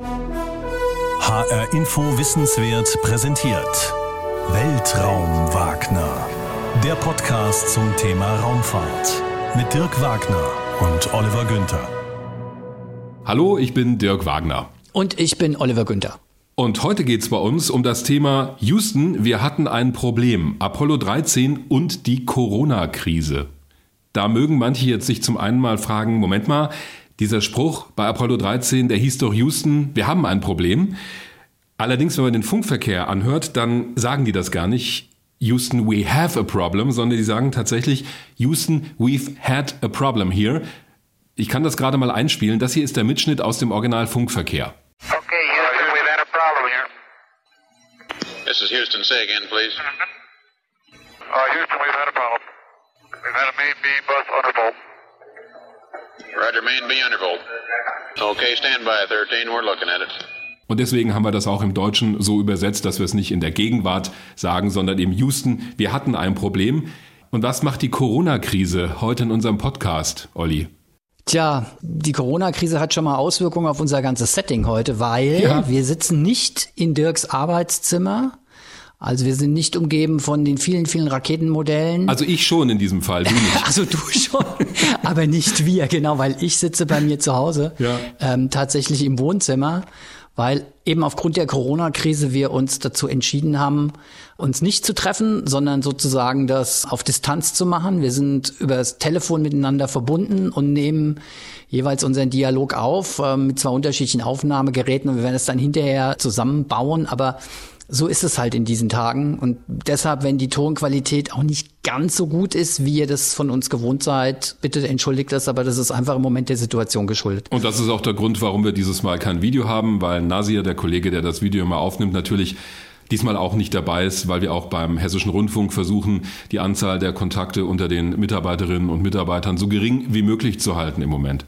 HR Info Wissenswert präsentiert Weltraum Wagner. Der Podcast zum Thema Raumfahrt mit Dirk Wagner und Oliver Günther. Hallo, ich bin Dirk Wagner. Und ich bin Oliver Günther. Und heute geht es bei uns um das Thema Houston, wir hatten ein Problem. Apollo 13 und die Corona-Krise. Da mögen manche jetzt sich zum einen mal fragen, Moment mal, dieser Spruch bei Apollo 13, der hieß doch Houston, wir haben ein Problem. Allerdings, wenn man den Funkverkehr anhört, dann sagen die das gar nicht. Houston, we have a problem, sondern die sagen tatsächlich, Houston, we've had a problem here. Ich kann das gerade mal einspielen. Das hier ist der Mitschnitt aus dem Original Funkverkehr. Okay, Houston, we've had a problem here. This is Houston. Say again, please. Uh, Houston, we've had a problem. We've had a main B bus undervolt. Roger, main B undervolt. Okay, stand by, 13. We're looking at it. Und deswegen haben wir das auch im Deutschen so übersetzt, dass wir es nicht in der Gegenwart sagen, sondern im Houston. Wir hatten ein Problem. Und was macht die Corona-Krise heute in unserem Podcast, Olli? Tja, die Corona-Krise hat schon mal Auswirkungen auf unser ganzes Setting heute, weil Ja. wir sitzen nicht in Dirks Arbeitszimmer. Also wir sind nicht umgeben von den vielen, vielen Raketenmodellen. Also ich schon in diesem Fall, du nicht. Also du schon, aber nicht wir, genau, weil ich sitze bei mir zu Hause, Ja. ähm, tatsächlich im Wohnzimmer, weil eben aufgrund der Corona-Krise wir uns dazu entschieden haben, uns nicht zu treffen, sondern sozusagen das auf Distanz zu machen. Wir sind über das Telefon miteinander verbunden und nehmen jeweils unseren Dialog auf ähm, mit zwei unterschiedlichen Aufnahmegeräten und wir werden es dann hinterher zusammenbauen, aber so ist es halt in diesen Tagen und deshalb, wenn die Tonqualität auch nicht ganz so gut ist, wie ihr das von uns gewohnt seid, bitte entschuldigt das, aber das ist einfach im Moment der Situation geschuldet. Und das ist auch der Grund, warum wir dieses Mal kein Video haben, weil Nasir, der Kollege, der das Video immer aufnimmt, natürlich diesmal auch nicht dabei ist, weil wir auch beim Hessischen Rundfunk versuchen, die Anzahl der Kontakte unter den Mitarbeiterinnen und Mitarbeitern so gering wie möglich zu halten im Moment.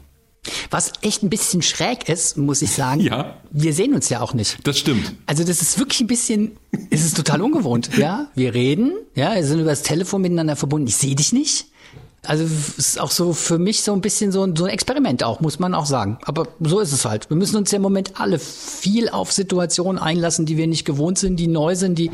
Was echt ein bisschen schräg ist, muss ich sagen. Ja. Wir sehen uns ja auch nicht. Das stimmt. Also das ist wirklich ein bisschen, es ist total ungewohnt. Ja, wir reden, ja, wir sind über das Telefon miteinander verbunden. Ich sehe dich nicht. Also es ist auch so für mich so ein bisschen so ein, so ein Experiment auch, muss man auch sagen. Aber so ist es halt. Wir müssen uns ja im Moment alle viel auf Situationen einlassen, die wir nicht gewohnt sind, die neu sind, die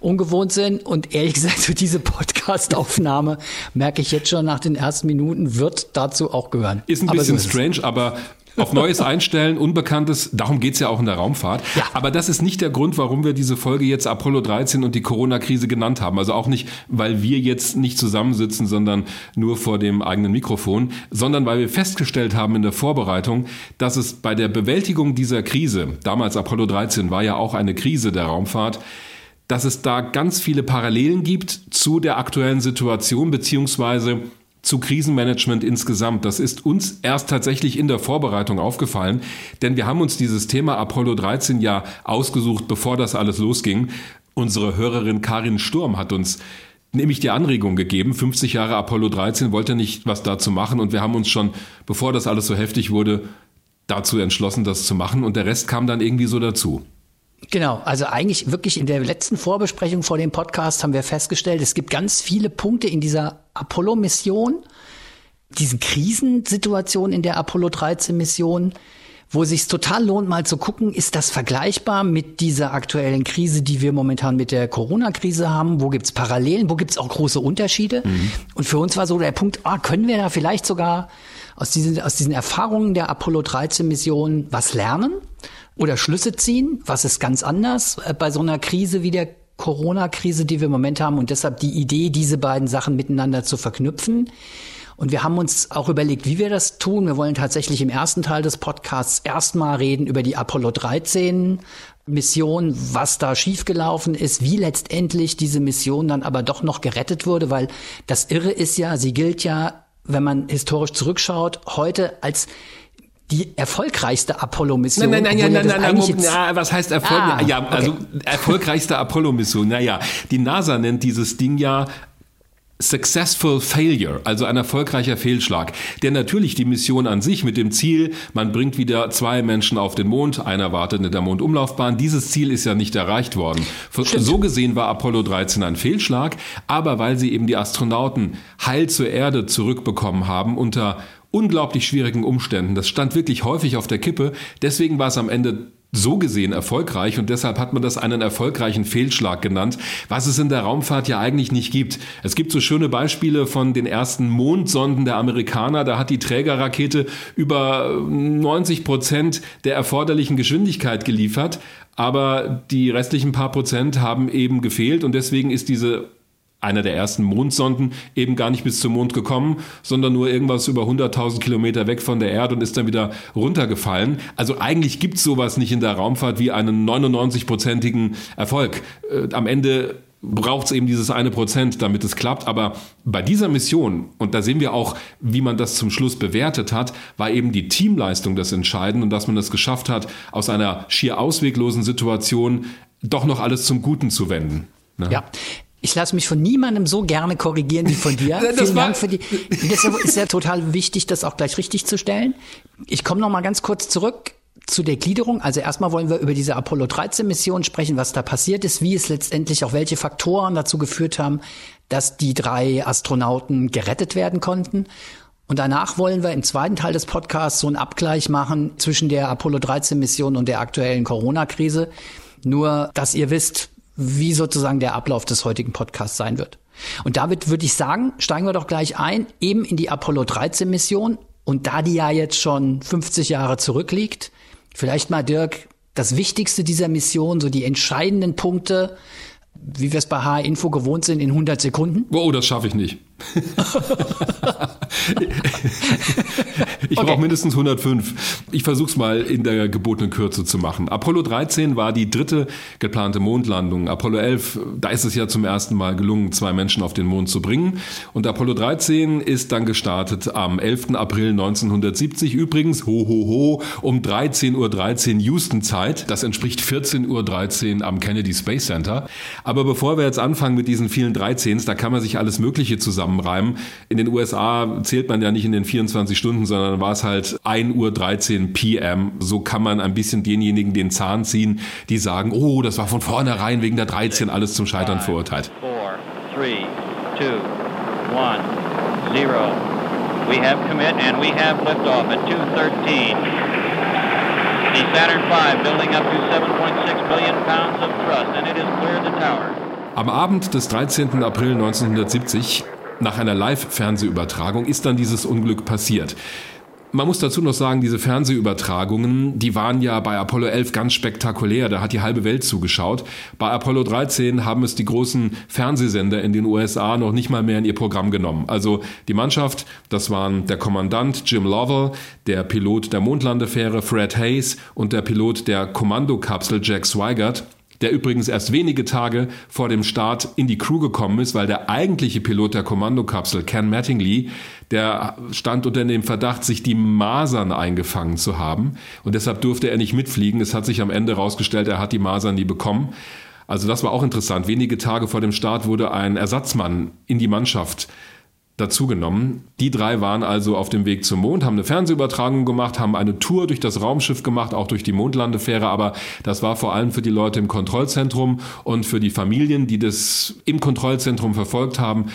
ungewohnt sind. Und ehrlich gesagt, so diese Podcast-Aufnahme merke ich jetzt schon nach den ersten Minuten, wird dazu auch gehören. Ist ein Aber bisschen so ist strange, aber auf Neues einstellen, Unbekanntes, darum geht's ja auch in der Raumfahrt. Ja. Aber das ist nicht der Grund, warum wir diese Folge jetzt Apollo 13 und die Corona-Krise genannt haben. Also auch nicht, weil wir jetzt nicht zusammensitzen, sondern nur vor dem eigenen Mikrofon, sondern weil wir festgestellt haben in der Vorbereitung, dass es bei der Bewältigung dieser Krise, damals Apollo 13 war ja auch eine Krise der Raumfahrt, dass es da ganz viele Parallelen gibt zu der aktuellen Situation beziehungsweise zu Krisenmanagement insgesamt. Das ist uns erst tatsächlich in der Vorbereitung aufgefallen, denn wir haben uns dieses Thema Apollo 13 ja ausgesucht, bevor das alles losging. Unsere Hörerin Karin Sturm hat uns nämlich die Anregung gegeben, 50 Jahre Apollo 13 wollte nicht was dazu machen und wir haben uns schon, bevor das alles so heftig wurde, dazu entschlossen, das zu machen und der Rest kam dann irgendwie so dazu. Genau, also eigentlich wirklich in der letzten Vorbesprechung vor dem Podcast haben wir festgestellt, es gibt ganz viele Punkte in dieser Apollo-Mission, diesen Krisensituationen in der Apollo 13-Mission, wo es sich total lohnt, mal zu gucken, ist das vergleichbar mit dieser aktuellen Krise, die wir momentan mit der Corona-Krise haben? Wo gibt's Parallelen? Wo gibt's auch große Unterschiede? Und für uns war so der Punkt, ah, können wir da vielleicht sogar aus diesen, aus diesen Erfahrungen der Apollo 13-Mission was lernen? oder Schlüsse ziehen. Was ist ganz anders äh, bei so einer Krise wie der Corona-Krise, die wir im Moment haben und deshalb die Idee, diese beiden Sachen miteinander zu verknüpfen. Und wir haben uns auch überlegt, wie wir das tun. Wir wollen tatsächlich im ersten Teil des Podcasts erstmal reden über die Apollo 13 Mission, was da schiefgelaufen ist, wie letztendlich diese Mission dann aber doch noch gerettet wurde, weil das Irre ist ja, sie gilt ja, wenn man historisch zurückschaut, heute als die erfolgreichste Apollo-Mission. Nein, nein, nein, nein, nein, nein, Moment, jetzt- na, was heißt Erfolg? Ah, ja, okay. also erfolgreichste Apollo-Mission. Naja, die NASA nennt dieses Ding ja Successful Failure, also ein erfolgreicher Fehlschlag. Der natürlich die Mission an sich mit dem Ziel, man bringt wieder zwei Menschen auf den Mond, einer wartet in der Mondumlaufbahn. Dieses Ziel ist ja nicht erreicht worden. So gesehen war Apollo 13 ein Fehlschlag, aber weil sie eben die Astronauten heil zur Erde zurückbekommen haben unter unglaublich schwierigen Umständen. Das stand wirklich häufig auf der Kippe. Deswegen war es am Ende so gesehen erfolgreich und deshalb hat man das einen erfolgreichen Fehlschlag genannt, was es in der Raumfahrt ja eigentlich nicht gibt. Es gibt so schöne Beispiele von den ersten Mondsonden der Amerikaner, da hat die Trägerrakete über 90 Prozent der erforderlichen Geschwindigkeit geliefert, aber die restlichen paar Prozent haben eben gefehlt und deswegen ist diese einer der ersten Mondsonden eben gar nicht bis zum Mond gekommen, sondern nur irgendwas über 100.000 Kilometer weg von der Erde und ist dann wieder runtergefallen. Also eigentlich gibt es sowas nicht in der Raumfahrt wie einen 99-prozentigen Erfolg. Äh, am Ende braucht es eben dieses eine Prozent, damit es klappt. Aber bei dieser Mission, und da sehen wir auch, wie man das zum Schluss bewertet hat, war eben die Teamleistung das Entscheidende und dass man es geschafft hat, aus einer schier ausweglosen Situation doch noch alles zum Guten zu wenden. Ne? Ja, ich lasse mich von niemandem so gerne korrigieren wie von dir. Das Vielen Dank für die. Deshalb ist ja total wichtig, das auch gleich richtig zu stellen. Ich komme noch mal ganz kurz zurück zu der Gliederung. Also erstmal wollen wir über diese Apollo 13 Mission sprechen, was da passiert ist, wie es letztendlich auch welche Faktoren dazu geführt haben, dass die drei Astronauten gerettet werden konnten. Und danach wollen wir im zweiten Teil des Podcasts so einen Abgleich machen zwischen der Apollo 13 Mission und der aktuellen Corona-Krise. Nur, dass ihr wisst, wie sozusagen der Ablauf des heutigen Podcasts sein wird. Und damit würde ich sagen, steigen wir doch gleich ein, eben in die Apollo 13 Mission. Und da die ja jetzt schon 50 Jahre zurückliegt, vielleicht mal Dirk, das Wichtigste dieser Mission, so die entscheidenden Punkte, wie wir es bei H-Info gewohnt sind, in 100 Sekunden? Oh, das schaffe ich nicht. ich okay. brauche mindestens 105. Ich versuche es mal in der gebotenen Kürze zu machen. Apollo 13 war die dritte geplante Mondlandung. Apollo 11, da ist es ja zum ersten Mal gelungen, zwei Menschen auf den Mond zu bringen. Und Apollo 13 ist dann gestartet am 11. April 1970. Übrigens, ho, ho, ho, um 13.13 Uhr 13 Houston-Zeit. Das entspricht 14.13 Uhr am Kennedy Space Center. Aber bevor wir jetzt anfangen mit diesen vielen 13s, da kann man sich alles Mögliche zusammen zusammenreimen. In den USA zählt man ja nicht in den 24 Stunden, sondern war es halt 1 Uhr 13 PM. So kann man ein bisschen denjenigen den Zahn ziehen, die sagen, oh, das war von vornherein wegen der 13 alles zum Scheitern verurteilt. 4, 3, 2, 1, 0. We have commit and we have liftoff at 213. The Saturn V building up to 7.6 billion pounds of thrust and it has cleared the tower. Am Abend des 13. April 1970 nach einer Live-Fernsehübertragung ist dann dieses Unglück passiert. Man muss dazu noch sagen, diese Fernsehübertragungen, die waren ja bei Apollo 11 ganz spektakulär. Da hat die halbe Welt zugeschaut. Bei Apollo 13 haben es die großen Fernsehsender in den USA noch nicht mal mehr in ihr Programm genommen. Also die Mannschaft, das waren der Kommandant Jim Lovell, der Pilot der Mondlandefähre Fred Hayes und der Pilot der Kommandokapsel Jack Swigert der übrigens erst wenige Tage vor dem Start in die Crew gekommen ist, weil der eigentliche Pilot der Kommandokapsel, Ken Mattingly, der stand unter dem Verdacht, sich die Masern eingefangen zu haben und deshalb durfte er nicht mitfliegen. Es hat sich am Ende herausgestellt, er hat die Masern nie bekommen. Also das war auch interessant. Wenige Tage vor dem Start wurde ein Ersatzmann in die Mannschaft dazugenommen. Die drei waren also auf dem Weg zum Mond, haben eine Fernsehübertragung gemacht, haben eine Tour durch das Raumschiff gemacht, auch durch die Mondlandefähre, aber das war vor allem für die Leute im Kontrollzentrum und für die Familien, die das im Kontrollzentrum verfolgt haben.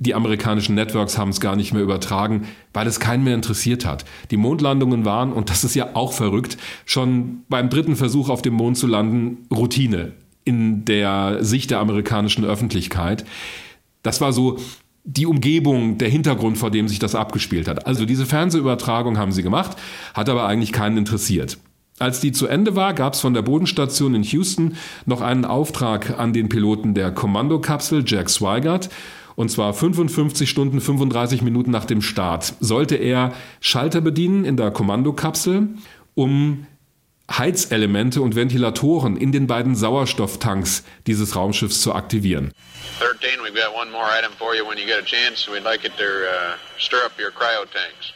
Die amerikanischen Networks haben es gar nicht mehr übertragen, weil es keinen mehr interessiert hat. Die Mondlandungen waren, und das ist ja auch verrückt, schon beim dritten Versuch auf dem Mond zu landen, Routine in der Sicht der amerikanischen Öffentlichkeit. Das war so die Umgebung, der Hintergrund, vor dem sich das abgespielt hat. Also diese Fernsehübertragung haben sie gemacht, hat aber eigentlich keinen interessiert. Als die zu Ende war, gab es von der Bodenstation in Houston noch einen Auftrag an den Piloten der Kommandokapsel Jack Swigert. Und zwar 55 Stunden 35 Minuten nach dem Start sollte er Schalter bedienen in der Kommandokapsel, um Heizelemente und Ventilatoren in den beiden Sauerstofftanks dieses Raumschiffs zu aktivieren. 13, we've got one more item for you when you get a chance. We'd like it to uh, stir up your cryo tanks.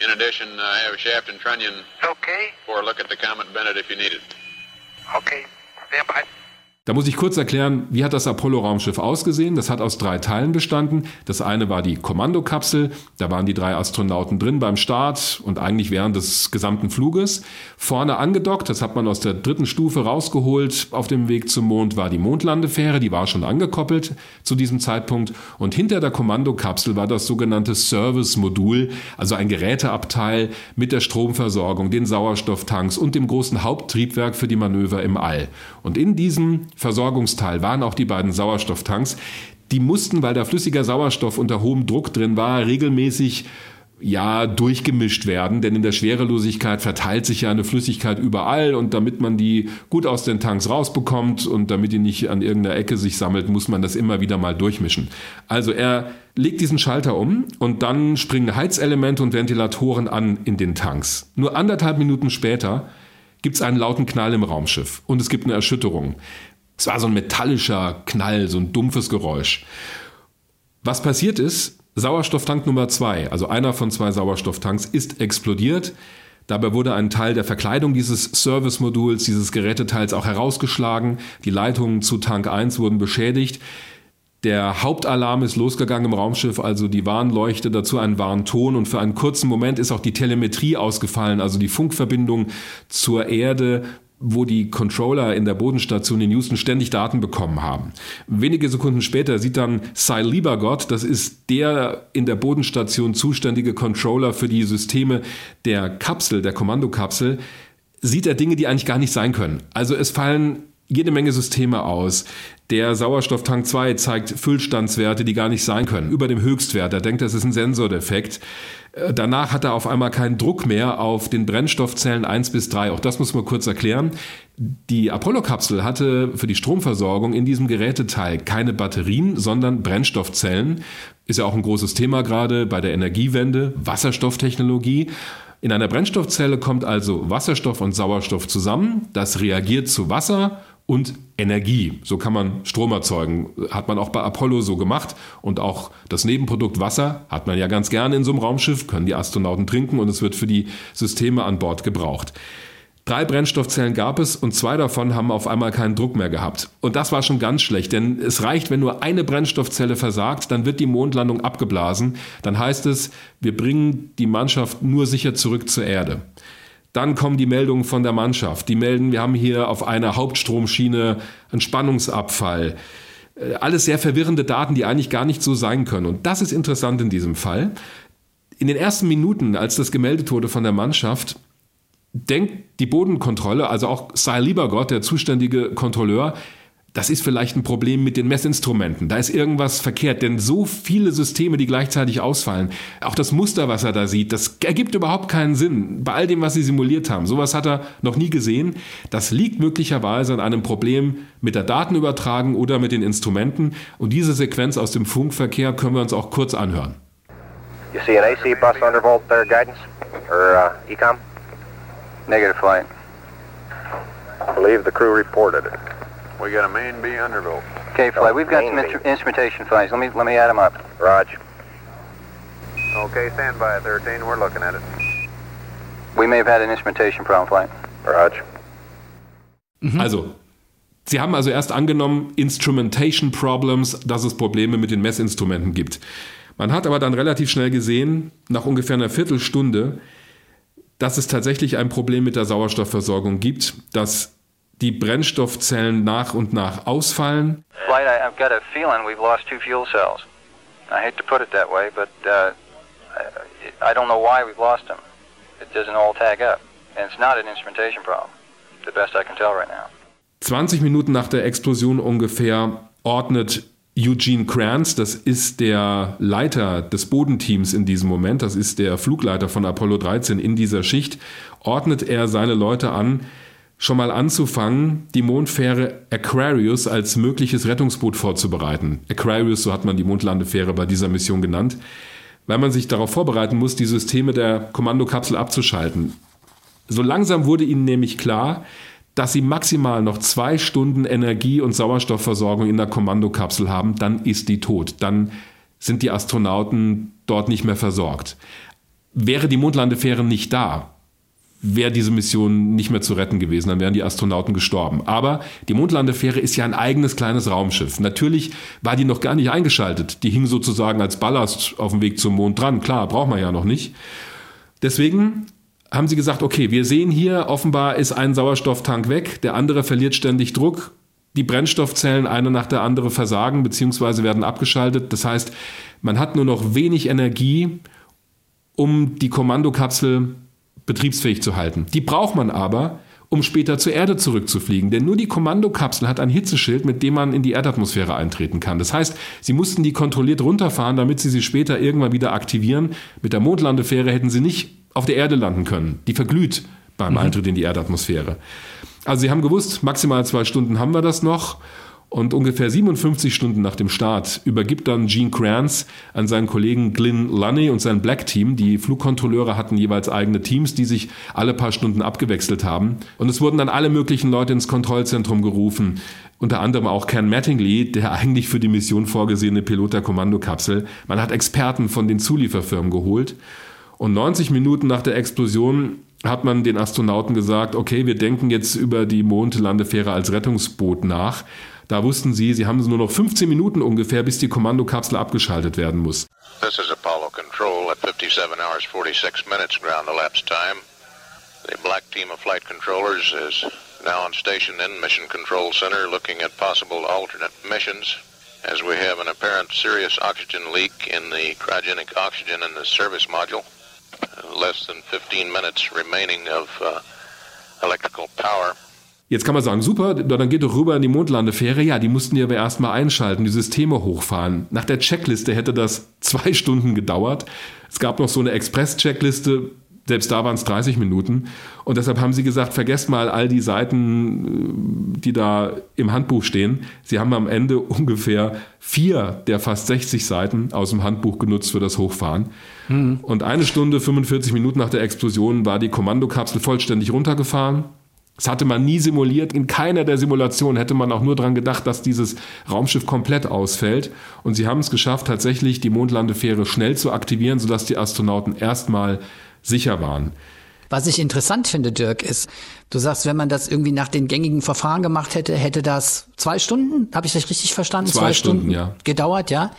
In addition, I have Shaft and Trunnion okay. for a look at the Comet Bennett if you need it. Okay, stand by. Da muss ich kurz erklären, wie hat das Apollo-Raumschiff ausgesehen? Das hat aus drei Teilen bestanden. Das eine war die Kommandokapsel. Da waren die drei Astronauten drin beim Start und eigentlich während des gesamten Fluges. Vorne angedockt, das hat man aus der dritten Stufe rausgeholt. Auf dem Weg zum Mond war die Mondlandefähre, die war schon angekoppelt zu diesem Zeitpunkt. Und hinter der Kommandokapsel war das sogenannte Service-Modul, also ein Geräteabteil mit der Stromversorgung, den Sauerstofftanks und dem großen Haupttriebwerk für die Manöver im All. Und in diesem Versorgungsteil waren auch die beiden Sauerstofftanks. Die mussten, weil da flüssiger Sauerstoff unter hohem Druck drin war, regelmäßig ja durchgemischt werden, denn in der Schwerelosigkeit verteilt sich ja eine Flüssigkeit überall und damit man die gut aus den Tanks rausbekommt und damit die nicht an irgendeiner Ecke sich sammelt, muss man das immer wieder mal durchmischen. Also er legt diesen Schalter um und dann springen Heizelemente und Ventilatoren an in den Tanks. Nur anderthalb Minuten später gibt es einen lauten Knall im Raumschiff und es gibt eine Erschütterung. Es war so ein metallischer Knall, so ein dumpfes Geräusch. Was passiert ist, Sauerstofftank Nummer zwei, also einer von zwei Sauerstofftanks, ist explodiert. Dabei wurde ein Teil der Verkleidung dieses Service-Moduls, dieses Geräteteils auch herausgeschlagen. Die Leitungen zu Tank 1 wurden beschädigt. Der Hauptalarm ist losgegangen im Raumschiff, also die Warnleuchte, dazu ein Warnton und für einen kurzen Moment ist auch die Telemetrie ausgefallen, also die Funkverbindung zur Erde wo die Controller in der Bodenstation in Houston ständig Daten bekommen haben. Wenige Sekunden später sieht dann Cy Liebergott, das ist der in der Bodenstation zuständige Controller für die Systeme der Kapsel, der Kommandokapsel, sieht er Dinge, die eigentlich gar nicht sein können. Also es fallen jede Menge Systeme aus. Der Sauerstofftank 2 zeigt Füllstandswerte, die gar nicht sein können, über dem Höchstwert. Er denkt, das ist ein Sensordefekt. Äh, danach hat er auf einmal keinen Druck mehr auf den Brennstoffzellen 1 bis 3. Auch das muss man kurz erklären. Die Apollo-Kapsel hatte für die Stromversorgung in diesem Geräteteil keine Batterien, sondern Brennstoffzellen. Ist ja auch ein großes Thema gerade bei der Energiewende, Wasserstofftechnologie. In einer Brennstoffzelle kommt also Wasserstoff und Sauerstoff zusammen. Das reagiert zu Wasser und Energie. So kann man Strom erzeugen. Hat man auch bei Apollo so gemacht. Und auch das Nebenprodukt Wasser hat man ja ganz gerne in so einem Raumschiff, können die Astronauten trinken und es wird für die Systeme an Bord gebraucht. Drei Brennstoffzellen gab es und zwei davon haben auf einmal keinen Druck mehr gehabt. Und das war schon ganz schlecht, denn es reicht, wenn nur eine Brennstoffzelle versagt, dann wird die Mondlandung abgeblasen. Dann heißt es, wir bringen die Mannschaft nur sicher zurück zur Erde. Dann kommen die Meldungen von der Mannschaft. Die melden, wir haben hier auf einer Hauptstromschiene einen Spannungsabfall. Äh, alles sehr verwirrende Daten, die eigentlich gar nicht so sein können. Und das ist interessant in diesem Fall. In den ersten Minuten, als das gemeldet wurde von der Mannschaft, denkt die Bodenkontrolle, also auch Cy Liebergott, der zuständige Kontrolleur, das ist vielleicht ein Problem mit den Messinstrumenten. Da ist irgendwas verkehrt, denn so viele Systeme, die gleichzeitig ausfallen, auch das Muster, was er da sieht, das ergibt überhaupt keinen Sinn bei all dem, was sie simuliert haben. Sowas hat er noch nie gesehen. Das liegt möglicherweise an einem Problem mit der Datenübertragung oder mit den Instrumenten. Und diese Sequenz aus dem Funkverkehr können wir uns auch kurz anhören. You see an AC bus undervolt there, guidance? Or uh, ECOM? Negative flight. I believe the crew reported it. We got a main B undervolt. Okay, flight. We've got some Mainly. instru- instrumentation flights. Let me let me add them up. Raj. Okay, stand by 13. We're looking at it. We may have had an instrumentation problem, flight. Raj. Also, Sie haben also erst angenommen, Instrumentation Problems, dass es Probleme mit den Messinstrumenten gibt. Man hat aber dann relativ schnell gesehen, nach ungefähr einer Viertelstunde, dass es tatsächlich ein Problem mit der Sauerstoffversorgung gibt, dass die Brennstoffzellen nach und nach ausfallen. Flight, I, I've got a feeling we've lost two fuel cells. I hate to put it that way, but uh, I, I don't know why we've lost them. It doesn't all tag up, and it's not an instrumentation problem. The best I can tell right now. 20 Minuten nach der Explosion ungefähr ordnet Eugene Kranz, das ist der Leiter des Bodenteams in diesem Moment, das ist der Flugleiter von Apollo 13 in dieser Schicht, ordnet er seine Leute an, schon mal anzufangen, die Mondfähre Aquarius als mögliches Rettungsboot vorzubereiten. Aquarius, so hat man die Mondlandefähre bei dieser Mission genannt, weil man sich darauf vorbereiten muss, die Systeme der Kommandokapsel abzuschalten. So langsam wurde ihnen nämlich klar, dass sie maximal noch zwei Stunden Energie- und Sauerstoffversorgung in der Kommandokapsel haben, dann ist die tot. Dann sind die Astronauten dort nicht mehr versorgt. Wäre die Mondlandefähre nicht da, wäre diese Mission nicht mehr zu retten gewesen, dann wären die Astronauten gestorben. Aber die Mondlandefähre ist ja ein eigenes kleines Raumschiff. Natürlich war die noch gar nicht eingeschaltet. Die hing sozusagen als Ballast auf dem Weg zum Mond dran. Klar, braucht man ja noch nicht. Deswegen haben sie gesagt, okay, wir sehen hier, offenbar ist ein Sauerstofftank weg, der andere verliert ständig Druck, die Brennstoffzellen eine nach der andere versagen bzw. werden abgeschaltet. Das heißt, man hat nur noch wenig Energie, um die Kommandokapsel betriebsfähig zu halten. Die braucht man aber, um später zur Erde zurückzufliegen. Denn nur die Kommandokapsel hat ein Hitzeschild, mit dem man in die Erdatmosphäre eintreten kann. Das heißt, sie mussten die kontrolliert runterfahren, damit sie sie später irgendwann wieder aktivieren. Mit der Mondlandefähre hätten sie nicht auf der Erde landen können. Die verglüht beim Eintritt in die Erdatmosphäre. Also sie haben gewusst, maximal zwei Stunden haben wir das noch. Und ungefähr 57 Stunden nach dem Start übergibt dann Gene Kranz an seinen Kollegen Glyn Lunny und sein Black Team. Die Flugkontrolleure hatten jeweils eigene Teams, die sich alle paar Stunden abgewechselt haben. Und es wurden dann alle möglichen Leute ins Kontrollzentrum gerufen. Unter anderem auch Ken Mattingly, der eigentlich für die Mission vorgesehene Pilot der Kommandokapsel. Man hat Experten von den Zulieferfirmen geholt. Und 90 Minuten nach der Explosion hat man den Astronauten gesagt, okay, wir denken jetzt über die Mondlandefähre als Rettungsboot nach. Da wussten sie, sie haben nur noch 15 Minuten ungefähr, bis die Kommandokapsel abgeschaltet werden muss. This is Apollo Control at 57 hours 46 minutes ground elapsed time. The black team of flight controllers is now on station in Mission Control Center looking at possible alternate missions as we have an apparent serious oxygen leak in the cryogenic oxygen in the service module. Less than 15 minutes remaining of uh, electrical power. Jetzt kann man sagen, super, dann geht doch rüber in die Mondlandefähre. Ja, die mussten die aber erstmal einschalten, die Systeme hochfahren. Nach der Checkliste hätte das zwei Stunden gedauert. Es gab noch so eine Express-Checkliste, selbst da waren es 30 Minuten. Und deshalb haben sie gesagt, vergesst mal all die Seiten, die da im Handbuch stehen. Sie haben am Ende ungefähr vier der fast 60 Seiten aus dem Handbuch genutzt für das Hochfahren. Mhm. Und eine Stunde, 45 Minuten nach der Explosion war die Kommandokapsel vollständig runtergefahren. Das hatte man nie simuliert. In keiner der Simulationen hätte man auch nur daran gedacht, dass dieses Raumschiff komplett ausfällt. Und sie haben es geschafft, tatsächlich die Mondlandefähre schnell zu aktivieren, sodass die Astronauten erstmal sicher waren. Was ich interessant finde, Dirk, ist, du sagst, wenn man das irgendwie nach den gängigen Verfahren gemacht hätte, hätte das zwei Stunden, habe ich das richtig verstanden? Zwei, zwei Stunden, Stunden ja. gedauert, ja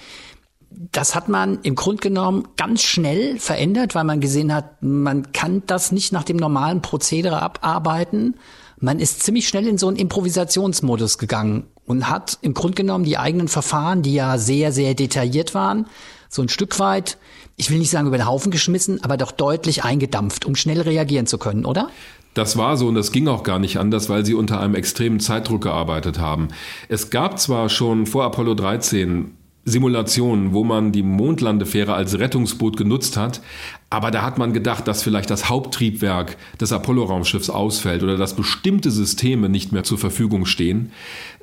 das hat man im Grunde genommen ganz schnell verändert, weil man gesehen hat, man kann das nicht nach dem normalen Prozedere abarbeiten. Man ist ziemlich schnell in so einen Improvisationsmodus gegangen und hat im Grunde genommen die eigenen Verfahren, die ja sehr, sehr detailliert waren, so ein Stück weit, ich will nicht sagen über den Haufen geschmissen, aber doch deutlich eingedampft, um schnell reagieren zu können, oder? Das war so und das ging auch gar nicht anders, weil sie unter einem extremen Zeitdruck gearbeitet haben. Es gab zwar schon vor Apollo 13 Simulationen, wo man die Mondlandefähre als Rettungsboot genutzt hat. Aber da hat man gedacht, dass vielleicht das Haupttriebwerk des Apollo-Raumschiffs ausfällt oder dass bestimmte Systeme nicht mehr zur Verfügung stehen.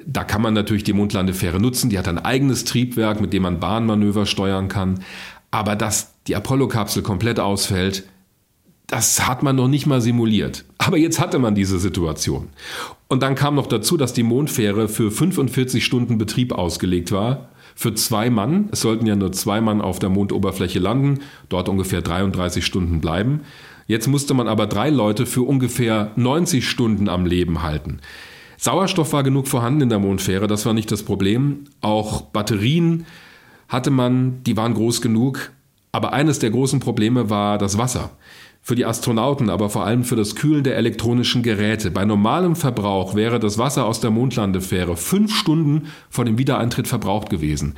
Da kann man natürlich die Mondlandefähre nutzen. Die hat ein eigenes Triebwerk, mit dem man Bahnmanöver steuern kann. Aber dass die Apollo-Kapsel komplett ausfällt, das hat man noch nicht mal simuliert. Aber jetzt hatte man diese Situation. Und dann kam noch dazu, dass die Mondfähre für 45 Stunden Betrieb ausgelegt war für zwei Mann. Es sollten ja nur zwei Mann auf der Mondoberfläche landen, dort ungefähr 33 Stunden bleiben. Jetzt musste man aber drei Leute für ungefähr 90 Stunden am Leben halten. Sauerstoff war genug vorhanden in der Mondfähre, das war nicht das Problem. Auch Batterien hatte man, die waren groß genug. Aber eines der großen Probleme war das Wasser für die Astronauten, aber vor allem für das Kühlen der elektronischen Geräte. Bei normalem Verbrauch wäre das Wasser aus der Mondlandefähre fünf Stunden vor dem Wiedereintritt verbraucht gewesen.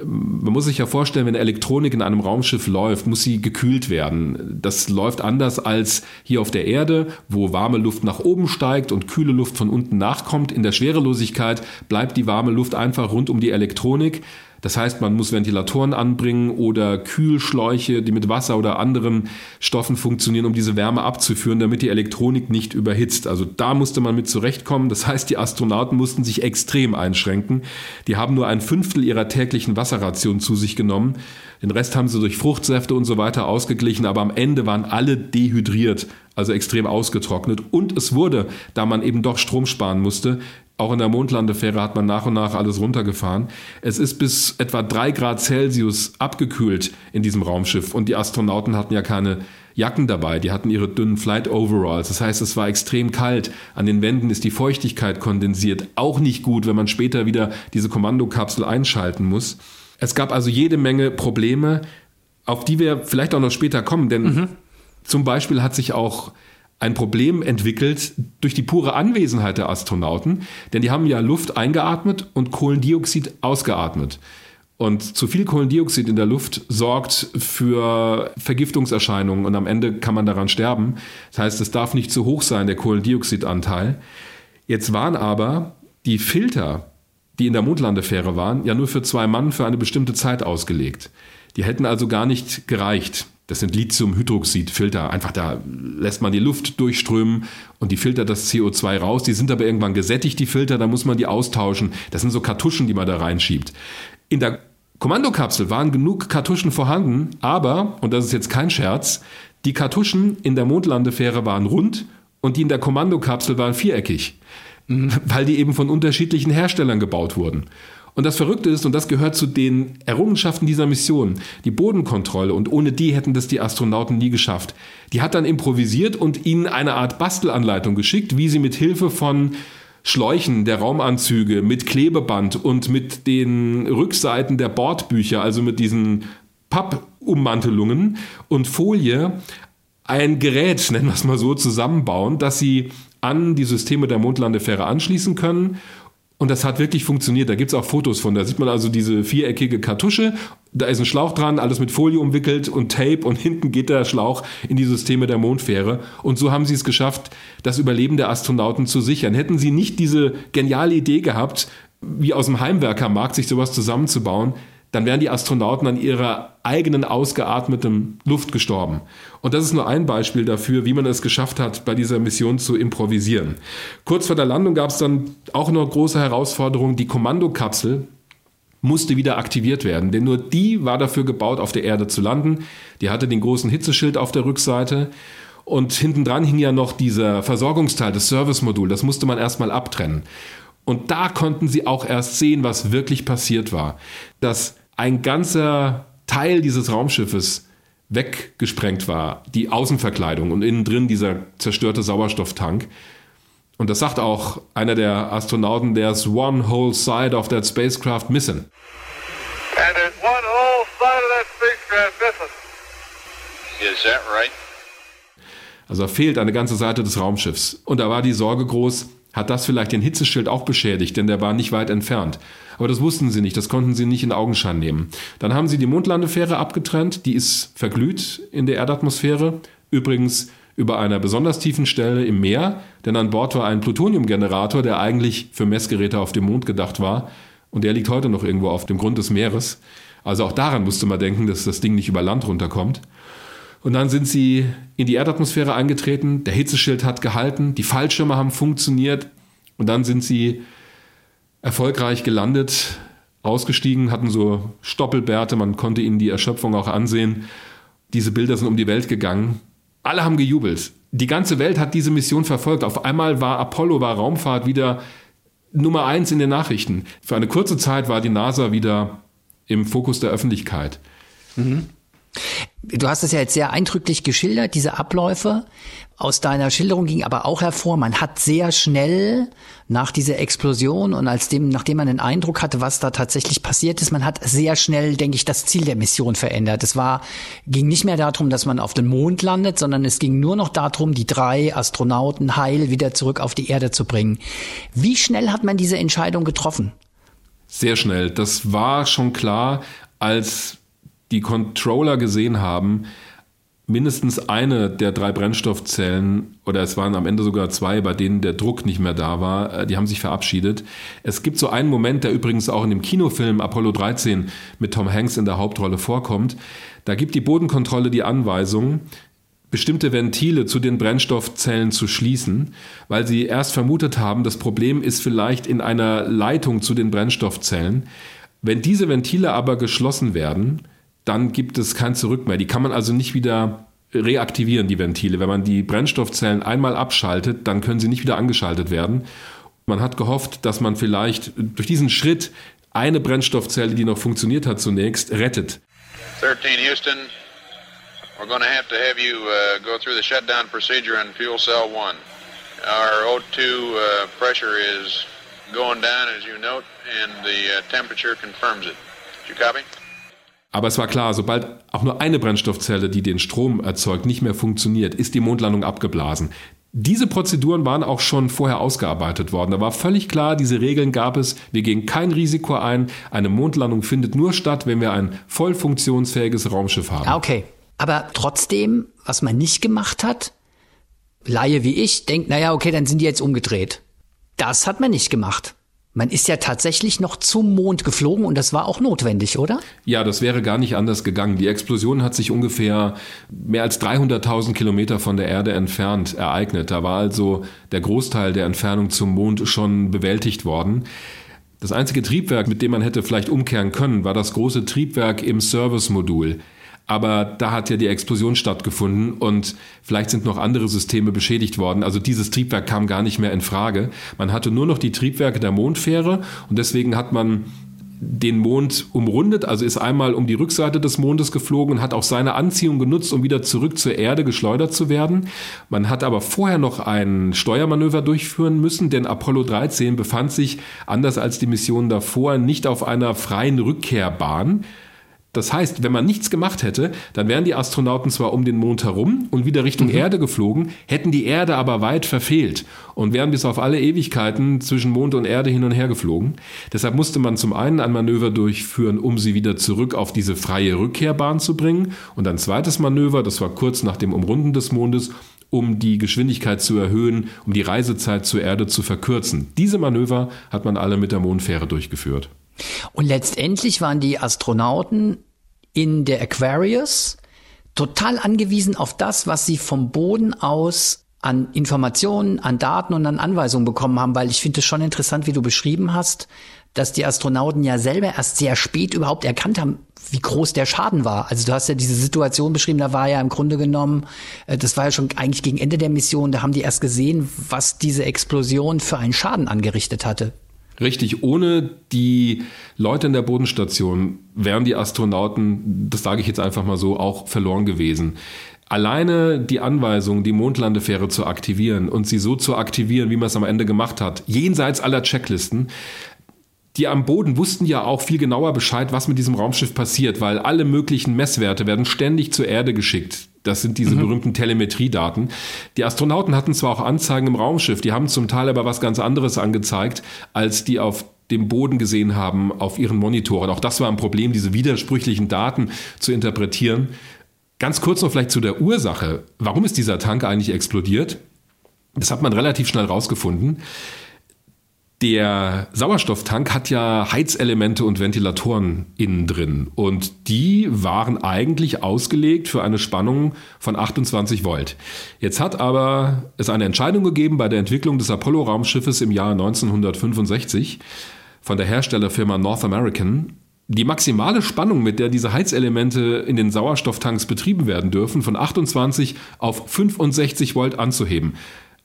Ähm, man muss sich ja vorstellen, wenn Elektronik in einem Raumschiff läuft, muss sie gekühlt werden. Das läuft anders als hier auf der Erde, wo warme Luft nach oben steigt und kühle Luft von unten nachkommt. In der Schwerelosigkeit bleibt die warme Luft einfach rund um die Elektronik. Das heißt, man muss Ventilatoren anbringen oder Kühlschläuche, die mit Wasser oder anderen Stoffen funktionieren, um diese Wärme abzuführen, damit die Elektronik nicht überhitzt. Also da musste man mit zurechtkommen. Das heißt, die Astronauten mussten sich extrem einschränken. Die haben nur ein Fünftel ihrer täglichen Wasserration zu sich genommen. Den Rest haben sie durch Fruchtsäfte und so weiter ausgeglichen, aber am Ende waren alle dehydriert, also extrem ausgetrocknet. Und es wurde, da man eben doch Strom sparen musste, auch in der Mondlandefähre hat man nach und nach alles runtergefahren. Es ist bis etwa drei Grad Celsius abgekühlt in diesem Raumschiff und die Astronauten hatten ja keine Jacken dabei, die hatten ihre dünnen Flight Overalls. Das heißt, es war extrem kalt. An den Wänden ist die Feuchtigkeit kondensiert. Auch nicht gut, wenn man später wieder diese Kommandokapsel einschalten muss. Es gab also jede Menge Probleme, auf die wir vielleicht auch noch später kommen, denn mhm. zum Beispiel hat sich auch ein Problem entwickelt durch die pure Anwesenheit der Astronauten, denn die haben ja Luft eingeatmet und Kohlendioxid ausgeatmet. Und zu viel Kohlendioxid in der Luft sorgt für Vergiftungserscheinungen und am Ende kann man daran sterben. Das heißt, es darf nicht zu hoch sein, der Kohlendioxidanteil. Jetzt waren aber die Filter, die in der Mondlandefähre waren, ja nur für zwei Mann für eine bestimmte Zeit ausgelegt. Die hätten also gar nicht gereicht. Das sind Lithiumhydroxidfilter. Einfach da lässt man die Luft durchströmen und die filtert das CO2 raus. Die sind aber irgendwann gesättigt, die Filter, da muss man die austauschen. Das sind so Kartuschen, die man da reinschiebt. In der Kommandokapsel waren genug Kartuschen vorhanden, aber, und das ist jetzt kein Scherz, die Kartuschen in der Mondlandefähre waren rund und die in der Kommandokapsel waren viereckig, weil die eben von unterschiedlichen Herstellern gebaut wurden. Und das Verrückte ist, und das gehört zu den Errungenschaften dieser Mission, die Bodenkontrolle, und ohne die hätten das die Astronauten nie geschafft. Die hat dann improvisiert und ihnen eine Art Bastelanleitung geschickt, wie sie mit Hilfe von Schläuchen der Raumanzüge, mit Klebeband und mit den Rückseiten der Bordbücher, also mit diesen Pappummantelungen und Folie, ein Gerät, nennen wir es mal so, zusammenbauen, dass sie an die Systeme der Mondlandefähre anschließen können und das hat wirklich funktioniert. Da gibt's auch Fotos von. Da sieht man also diese viereckige Kartusche. Da ist ein Schlauch dran, alles mit Folie umwickelt und Tape und hinten geht der Schlauch in die Systeme der Mondfähre. Und so haben sie es geschafft, das Überleben der Astronauten zu sichern. Hätten sie nicht diese geniale Idee gehabt, wie aus dem Heimwerkermarkt sich sowas zusammenzubauen, dann wären die Astronauten an ihrer eigenen ausgeatmeten Luft gestorben. Und das ist nur ein Beispiel dafür, wie man es geschafft hat, bei dieser Mission zu improvisieren. Kurz vor der Landung gab es dann auch noch große Herausforderungen. Die Kommandokapsel musste wieder aktiviert werden, denn nur die war dafür gebaut, auf der Erde zu landen. Die hatte den großen Hitzeschild auf der Rückseite. Und hinten dran hing ja noch dieser Versorgungsteil, das Servicemodul. Das musste man erstmal abtrennen. Und da konnten sie auch erst sehen, was wirklich passiert war. Dass ein ganzer Teil dieses Raumschiffes weggesprengt war, die Außenverkleidung und innen drin dieser zerstörte Sauerstofftank. Und das sagt auch einer der Astronauten, there's one whole side of that spacecraft missing. And there's one whole side of that spacecraft missing. Is that right? Also fehlt eine ganze Seite des Raumschiffs. Und da war die Sorge groß, hat das vielleicht den Hitzeschild auch beschädigt, denn der war nicht weit entfernt. Aber das wussten sie nicht, das konnten sie nicht in Augenschein nehmen. Dann haben sie die Mondlandefähre abgetrennt, die ist verglüht in der Erdatmosphäre. Übrigens über einer besonders tiefen Stelle im Meer, denn an Bord war ein Plutoniumgenerator, der eigentlich für Messgeräte auf dem Mond gedacht war. Und der liegt heute noch irgendwo auf dem Grund des Meeres. Also auch daran musste man denken, dass das Ding nicht über Land runterkommt. Und dann sind sie in die Erdatmosphäre eingetreten, der Hitzeschild hat gehalten, die Fallschirme haben funktioniert und dann sind sie erfolgreich gelandet, ausgestiegen, hatten so Stoppelbärte, man konnte ihnen die Erschöpfung auch ansehen. Diese Bilder sind um die Welt gegangen. Alle haben gejubelt. Die ganze Welt hat diese Mission verfolgt. Auf einmal war Apollo, war Raumfahrt wieder Nummer eins in den Nachrichten. Für eine kurze Zeit war die NASA wieder im Fokus der Öffentlichkeit. Mhm. Du hast es ja jetzt sehr eindrücklich geschildert, diese Abläufe. Aus deiner Schilderung ging aber auch hervor, man hat sehr schnell nach dieser Explosion und als dem, nachdem man den Eindruck hatte, was da tatsächlich passiert ist, man hat sehr schnell, denke ich, das Ziel der Mission verändert. Es war, ging nicht mehr darum, dass man auf den Mond landet, sondern es ging nur noch darum, die drei Astronauten heil wieder zurück auf die Erde zu bringen. Wie schnell hat man diese Entscheidung getroffen? Sehr schnell. Das war schon klar, als die Controller gesehen haben, mindestens eine der drei Brennstoffzellen, oder es waren am Ende sogar zwei, bei denen der Druck nicht mehr da war, äh, die haben sich verabschiedet. Es gibt so einen Moment, der übrigens auch in dem Kinofilm Apollo 13 mit Tom Hanks in der Hauptrolle vorkommt. Da gibt die Bodenkontrolle die Anweisung, bestimmte Ventile zu den Brennstoffzellen zu schließen, weil sie erst vermutet haben, das Problem ist vielleicht in einer Leitung zu den Brennstoffzellen. Wenn diese Ventile aber geschlossen werden, dann gibt es kein Zurück mehr. Die kann man also nicht wieder reaktivieren, die Ventile. Wenn man die Brennstoffzellen einmal abschaltet, dann können sie nicht wieder angeschaltet werden. Man hat gehofft, dass man vielleicht durch diesen Schritt eine Brennstoffzelle, die noch funktioniert hat zunächst, rettet. 13 Houston, We're going to have to have you uh, go through the shutdown procedure on fuel cell one. Our O2 uh, pressure is going down, as you note, and the uh, temperature confirms it. Did you copy? Aber es war klar, sobald auch nur eine Brennstoffzelle, die den Strom erzeugt, nicht mehr funktioniert, ist die Mondlandung abgeblasen. Diese Prozeduren waren auch schon vorher ausgearbeitet worden. Da war völlig klar, diese Regeln gab es. Wir gehen kein Risiko ein. Eine Mondlandung findet nur statt, wenn wir ein voll funktionsfähiges Raumschiff haben. Ah, okay. Aber trotzdem, was man nicht gemacht hat, Laie wie ich, denkt, naja, okay, dann sind die jetzt umgedreht. Das hat man nicht gemacht. Man ist ja tatsächlich noch zum Mond geflogen und das war auch notwendig, oder? Ja, das wäre gar nicht anders gegangen. Die Explosion hat sich ungefähr mehr als 300.000 Kilometer von der Erde entfernt ereignet. Da war also der Großteil der Entfernung zum Mond schon bewältigt worden. Das einzige Triebwerk, mit dem man hätte vielleicht umkehren können, war das große Triebwerk im Service-Modul. Aber da hat ja die Explosion stattgefunden und vielleicht sind noch andere Systeme beschädigt worden. Also dieses Triebwerk kam gar nicht mehr in Frage. Man hatte nur noch die Triebwerke der Mondfähre und deswegen hat man den Mond umrundet, also ist einmal um die Rückseite des Mondes geflogen und hat auch seine Anziehung genutzt, um wieder zurück zur Erde geschleudert zu werden. Man hat aber vorher noch ein Steuermanöver durchführen müssen, denn Apollo 13 befand sich, anders als die Mission davor, nicht auf einer freien Rückkehrbahn, das heißt, wenn man nichts gemacht hätte, dann wären die Astronauten zwar um den Mond herum und wieder Richtung mhm. Erde geflogen, hätten die Erde aber weit verfehlt und wären bis auf alle Ewigkeiten zwischen Mond und Erde hin und her geflogen. Deshalb musste man zum einen ein Manöver durchführen, um sie wieder zurück auf diese freie Rückkehrbahn zu bringen und ein zweites Manöver, das war kurz nach dem Umrunden des Mondes, um die Geschwindigkeit zu erhöhen, um die Reisezeit zur Erde zu verkürzen. Diese Manöver hat man alle mit der Mondfähre durchgeführt. Und letztendlich waren die Astronauten in der Aquarius total angewiesen auf das, was sie vom Boden aus an Informationen, an Daten und an Anweisungen bekommen haben, weil ich finde es schon interessant, wie du beschrieben hast, dass die Astronauten ja selber erst sehr spät überhaupt erkannt haben, wie groß der Schaden war. Also du hast ja diese Situation beschrieben, da war ja im Grunde genommen, äh, das war ja schon eigentlich gegen Ende der Mission, da haben die erst gesehen, was diese Explosion für einen Schaden angerichtet hatte. Richtig, ohne die Leute in der Bodenstation wären die Astronauten, das sage ich jetzt einfach mal so, auch verloren gewesen. Alleine die Anweisung, die Mondlandefähre zu aktivieren und sie so zu aktivieren, wie man es am Ende gemacht hat, jenseits aller Checklisten, die am Boden wussten ja auch viel genauer Bescheid, was mit diesem Raumschiff passiert, weil alle möglichen Messwerte werden ständig zur Erde geschickt. Das sind diese mhm. berühmten Telemetriedaten. Die Astronauten hatten zwar auch Anzeigen im Raumschiff, die haben zum Teil aber was ganz anderes angezeigt, als die auf dem Boden gesehen haben auf ihren Monitoren. Auch das war ein Problem, diese widersprüchlichen Daten zu interpretieren. Ganz kurz noch vielleicht zu der Ursache. Warum ist dieser Tank eigentlich explodiert? Das hat man relativ schnell rausgefunden. Der Sauerstofftank hat ja Heizelemente und Ventilatoren innen drin und die waren eigentlich ausgelegt für eine Spannung von 28 Volt. Jetzt hat aber es eine Entscheidung gegeben bei der Entwicklung des Apollo-Raumschiffes im Jahr 1965 von der Herstellerfirma North American, die maximale Spannung, mit der diese Heizelemente in den Sauerstofftanks betrieben werden dürfen, von 28 auf 65 Volt anzuheben.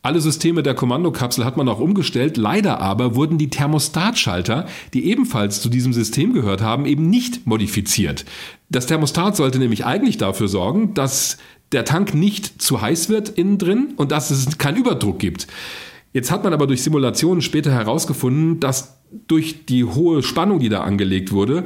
Alle Systeme der Kommandokapsel hat man auch umgestellt. Leider aber wurden die Thermostatschalter, die ebenfalls zu diesem System gehört haben, eben nicht modifiziert. Das Thermostat sollte nämlich eigentlich dafür sorgen, dass der Tank nicht zu heiß wird innen drin und dass es keinen Überdruck gibt. Jetzt hat man aber durch Simulationen später herausgefunden, dass durch die hohe Spannung, die da angelegt wurde,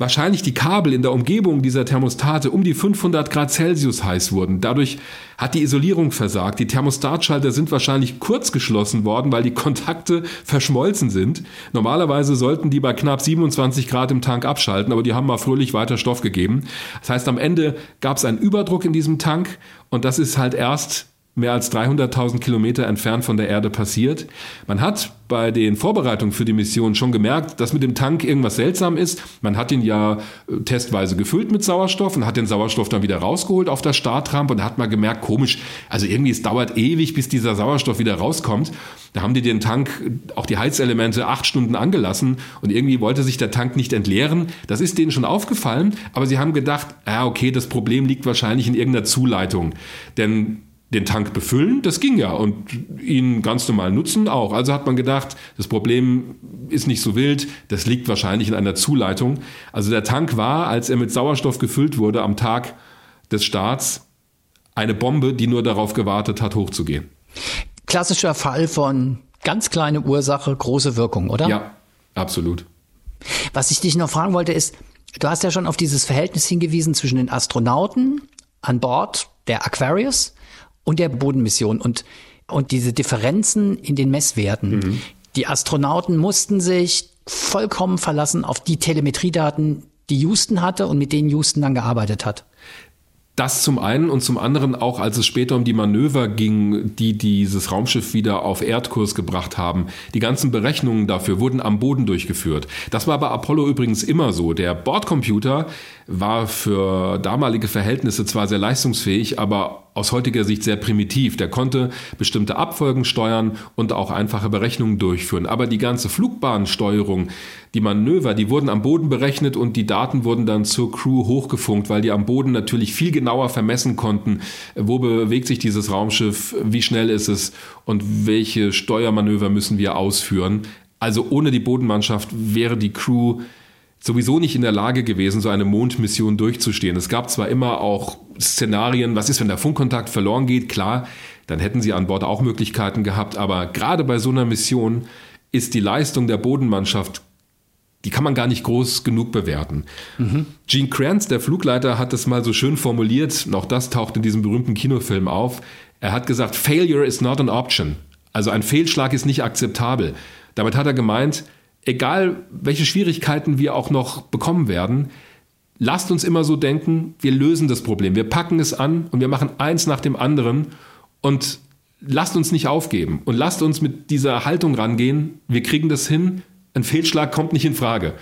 wahrscheinlich die Kabel in der Umgebung dieser Thermostate um die 500 Grad Celsius heiß wurden. Dadurch hat die Isolierung versagt. Die Thermostatschalter sind wahrscheinlich kurz geschlossen worden, weil die Kontakte verschmolzen sind. Normalerweise sollten die bei knapp 27 Grad im Tank abschalten, aber die haben mal fröhlich weiter Stoff gegeben. Das heißt, am Ende gab es einen Überdruck in diesem Tank und das ist halt erst mehr als 300.000 Kilometer entfernt von der Erde passiert. Man hat bei den Vorbereitungen für die Mission schon gemerkt, dass mit dem Tank irgendwas seltsam ist. Man hat ihn ja äh, testweise gefüllt mit Sauerstoff und hat den Sauerstoff dann wieder rausgeholt auf der Startrampe und hat man gemerkt, komisch, also irgendwie es dauert ewig, bis dieser Sauerstoff wieder rauskommt. Da haben die den Tank, auch die Heizelemente, acht Stunden angelassen und irgendwie wollte sich der Tank nicht entleeren. Das ist denen schon aufgefallen, aber sie haben gedacht, ja, okay, das Problem liegt wahrscheinlich in irgendeiner Zuleitung. Denn den Tank befüllen, das ging ja und ihn ganz normal nutzen auch. Also hat man gedacht, das Problem ist nicht so wild, das liegt wahrscheinlich in einer Zuleitung. Also der Tank war, als er mit Sauerstoff gefüllt wurde, am Tag des Staats eine Bombe, die nur darauf gewartet hat, hochzugehen. Klassischer Fall von ganz kleine Ursache, große Wirkung, oder? Ja, absolut. Was ich dich noch fragen wollte ist, du hast ja schon auf dieses Verhältnis hingewiesen zwischen den Astronauten an Bord der Aquarius und der Bodenmission und, und diese Differenzen in den Messwerten. Mhm. Die Astronauten mussten sich vollkommen verlassen auf die Telemetriedaten, die Houston hatte und mit denen Houston dann gearbeitet hat. Das zum einen und zum anderen auch, als es später um die Manöver ging, die dieses Raumschiff wieder auf Erdkurs gebracht haben. Die ganzen Berechnungen dafür wurden am Boden durchgeführt. Das war bei Apollo übrigens immer so. Der Bordcomputer war für damalige Verhältnisse zwar sehr leistungsfähig, aber aus heutiger Sicht sehr primitiv. Der konnte bestimmte Abfolgen steuern und auch einfache Berechnungen durchführen. Aber die ganze Flugbahnsteuerung, die Manöver, die wurden am Boden berechnet und die Daten wurden dann zur Crew hochgefunkt, weil die am Boden natürlich viel genauer vermessen konnten, wo bewegt sich dieses Raumschiff, wie schnell ist es und welche Steuermanöver müssen wir ausführen. Also ohne die Bodenmannschaft wäre die Crew sowieso nicht in der Lage gewesen, so eine Mondmission durchzustehen. Es gab zwar immer auch Szenarien, was ist, wenn der Funkkontakt verloren geht, klar, dann hätten sie an Bord auch Möglichkeiten gehabt, aber gerade bei so einer Mission ist die Leistung der Bodenmannschaft die kann man gar nicht groß genug bewerten. Mhm. Gene Kranz, der Flugleiter, hat es mal so schön formuliert, auch das taucht in diesem berühmten Kinofilm auf. Er hat gesagt, Failure is not an option. Also ein Fehlschlag ist nicht akzeptabel. Damit hat er gemeint, egal welche Schwierigkeiten wir auch noch bekommen werden, lasst uns immer so denken, wir lösen das Problem, wir packen es an und wir machen eins nach dem anderen und lasst uns nicht aufgeben und lasst uns mit dieser Haltung rangehen, wir kriegen das hin, ein Fehlschlag kommt nicht in Frage.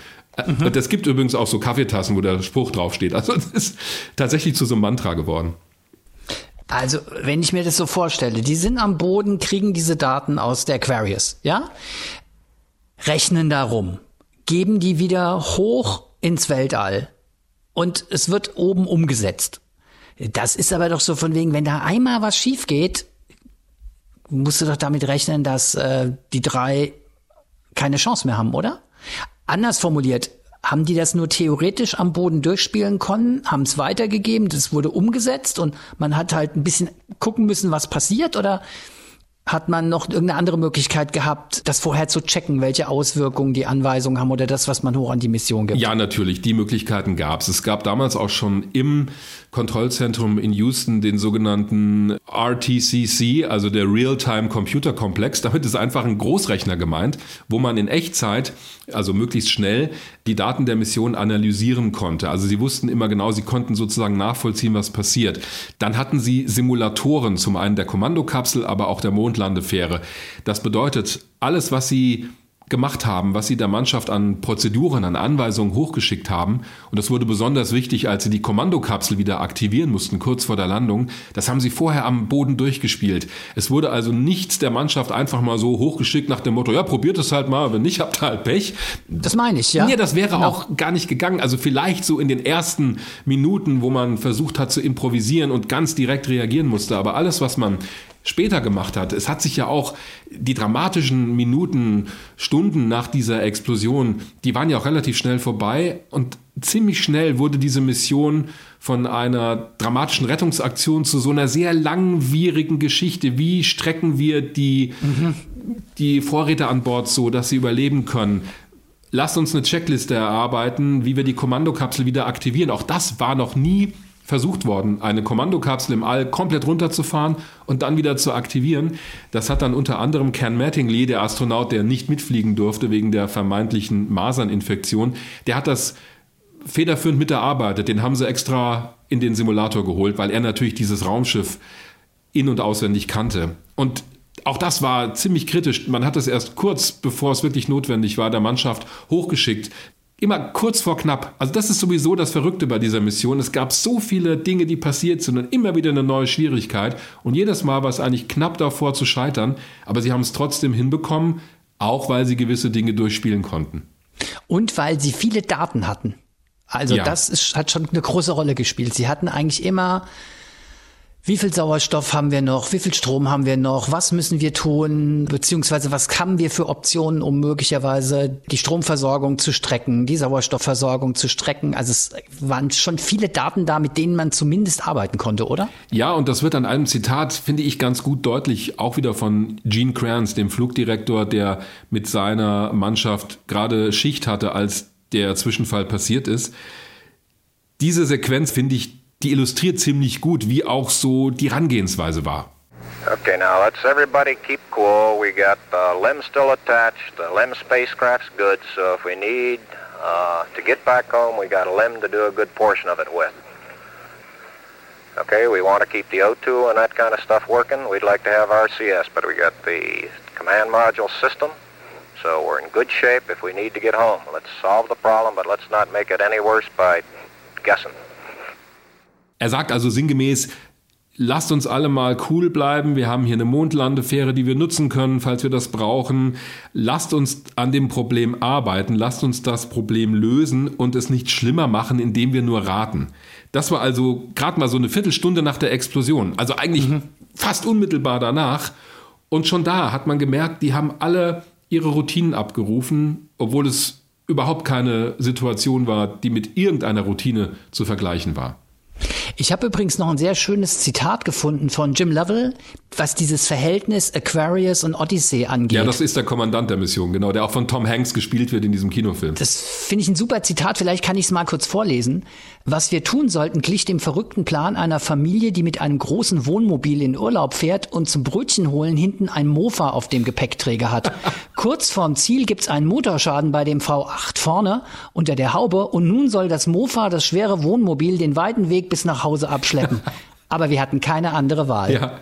Mhm. Das gibt übrigens auch so Kaffeetassen, wo der Spruch draufsteht. Also es ist tatsächlich zu so einem Mantra geworden. Also, wenn ich mir das so vorstelle, die sind am Boden, kriegen diese Daten aus der Aquarius, ja? Rechnen darum, geben die wieder hoch ins Weltall und es wird oben umgesetzt. Das ist aber doch so von wegen, wenn da einmal was schief geht, musst du doch damit rechnen, dass äh, die drei keine Chance mehr haben, oder? Anders formuliert, haben die das nur theoretisch am Boden durchspielen können, haben es weitergegeben, das wurde umgesetzt und man hat halt ein bisschen gucken müssen, was passiert oder hat man noch irgendeine andere Möglichkeit gehabt, das vorher zu checken, welche Auswirkungen die Anweisungen haben oder das, was man hoch an die Mission gibt? Ja, natürlich. Die Möglichkeiten gab es. Es gab damals auch schon im Kontrollzentrum in Houston den sogenannten RTCC, also der Real-Time Computer Complex. Damit ist einfach ein Großrechner gemeint, wo man in Echtzeit, also möglichst schnell, die Daten der Mission analysieren konnte. Also sie wussten immer genau, sie konnten sozusagen nachvollziehen, was passiert. Dann hatten sie Simulatoren, zum einen der Kommandokapsel, aber auch der Mondlandefähre. Das bedeutet, alles, was sie gemacht haben, was sie der Mannschaft an Prozeduren, an Anweisungen hochgeschickt haben. Und das wurde besonders wichtig, als sie die Kommandokapsel wieder aktivieren mussten, kurz vor der Landung. Das haben sie vorher am Boden durchgespielt. Es wurde also nichts der Mannschaft einfach mal so hochgeschickt nach dem Motto, ja, probiert es halt mal, wenn nicht, habt ihr halt Pech. Das meine ich, ja. Nee, das wäre genau. auch gar nicht gegangen. Also vielleicht so in den ersten Minuten, wo man versucht hat zu improvisieren und ganz direkt reagieren musste. Aber alles, was man später gemacht hat. Es hat sich ja auch die dramatischen Minuten, Stunden nach dieser Explosion, die waren ja auch relativ schnell vorbei und ziemlich schnell wurde diese Mission von einer dramatischen Rettungsaktion zu so einer sehr langwierigen Geschichte. Wie strecken wir die, mhm. die Vorräte an Bord so, dass sie überleben können? Lasst uns eine Checkliste erarbeiten, wie wir die Kommandokapsel wieder aktivieren. Auch das war noch nie versucht worden, eine Kommandokapsel im All komplett runterzufahren und dann wieder zu aktivieren. Das hat dann unter anderem Ken Mattingly, der Astronaut, der nicht mitfliegen durfte wegen der vermeintlichen Maserninfektion, der hat das federführend miterarbeitet. Den haben sie extra in den Simulator geholt, weil er natürlich dieses Raumschiff in- und auswendig kannte. Und auch das war ziemlich kritisch. Man hat es erst kurz, bevor es wirklich notwendig war, der Mannschaft hochgeschickt immer kurz vor knapp. Also das ist sowieso das Verrückte bei dieser Mission. Es gab so viele Dinge, die passiert sind und immer wieder eine neue Schwierigkeit. Und jedes Mal war es eigentlich knapp davor zu scheitern. Aber sie haben es trotzdem hinbekommen, auch weil sie gewisse Dinge durchspielen konnten. Und weil sie viele Daten hatten. Also ja. das ist, hat schon eine große Rolle gespielt. Sie hatten eigentlich immer Wie viel Sauerstoff haben wir noch? Wie viel Strom haben wir noch? Was müssen wir tun? Beziehungsweise was haben wir für Optionen, um möglicherweise die Stromversorgung zu strecken, die Sauerstoffversorgung zu strecken? Also es waren schon viele Daten da, mit denen man zumindest arbeiten konnte, oder? Ja, und das wird an einem Zitat, finde ich, ganz gut deutlich, auch wieder von Gene Kranz, dem Flugdirektor, der mit seiner Mannschaft gerade Schicht hatte, als der Zwischenfall passiert ist. Diese Sequenz finde ich die illustriert ziemlich gut, wie auch so die Herangehensweise war. Okay, now let's everybody keep cool. We got the LEM still attached. The LEM spacecraft's good, so if we need uh, to get back home, we got a LEM to do a good portion of it with. Okay, we want to keep the O2 and that kind of stuff working. We'd like to have RCS, but we got the command module system, so we're in good shape if we need to get home. Let's solve the problem, but let's not make it any worse by guessing. Er sagt also sinngemäß, lasst uns alle mal cool bleiben. Wir haben hier eine Mondlandefähre, die wir nutzen können, falls wir das brauchen. Lasst uns an dem Problem arbeiten. Lasst uns das Problem lösen und es nicht schlimmer machen, indem wir nur raten. Das war also gerade mal so eine Viertelstunde nach der Explosion. Also eigentlich mhm. fast unmittelbar danach. Und schon da hat man gemerkt, die haben alle ihre Routinen abgerufen, obwohl es überhaupt keine Situation war, die mit irgendeiner Routine zu vergleichen war. Ich habe übrigens noch ein sehr schönes Zitat gefunden von Jim Lovell, was dieses Verhältnis Aquarius und Odyssey angeht. Ja, das ist der Kommandant der Mission, genau, der auch von Tom Hanks gespielt wird in diesem Kinofilm. Das finde ich ein super Zitat, vielleicht kann ich es mal kurz vorlesen. Was wir tun sollten, glich dem verrückten Plan einer Familie, die mit einem großen Wohnmobil in Urlaub fährt und zum Brötchen holen hinten ein Mofa auf dem Gepäckträger hat. Kurz vorm Ziel gibt's einen Motorschaden bei dem V8 vorne unter der Haube und nun soll das Mofa, das schwere Wohnmobil, den weiten Weg bis nach Hause abschleppen. Aber wir hatten keine andere Wahl. Ja.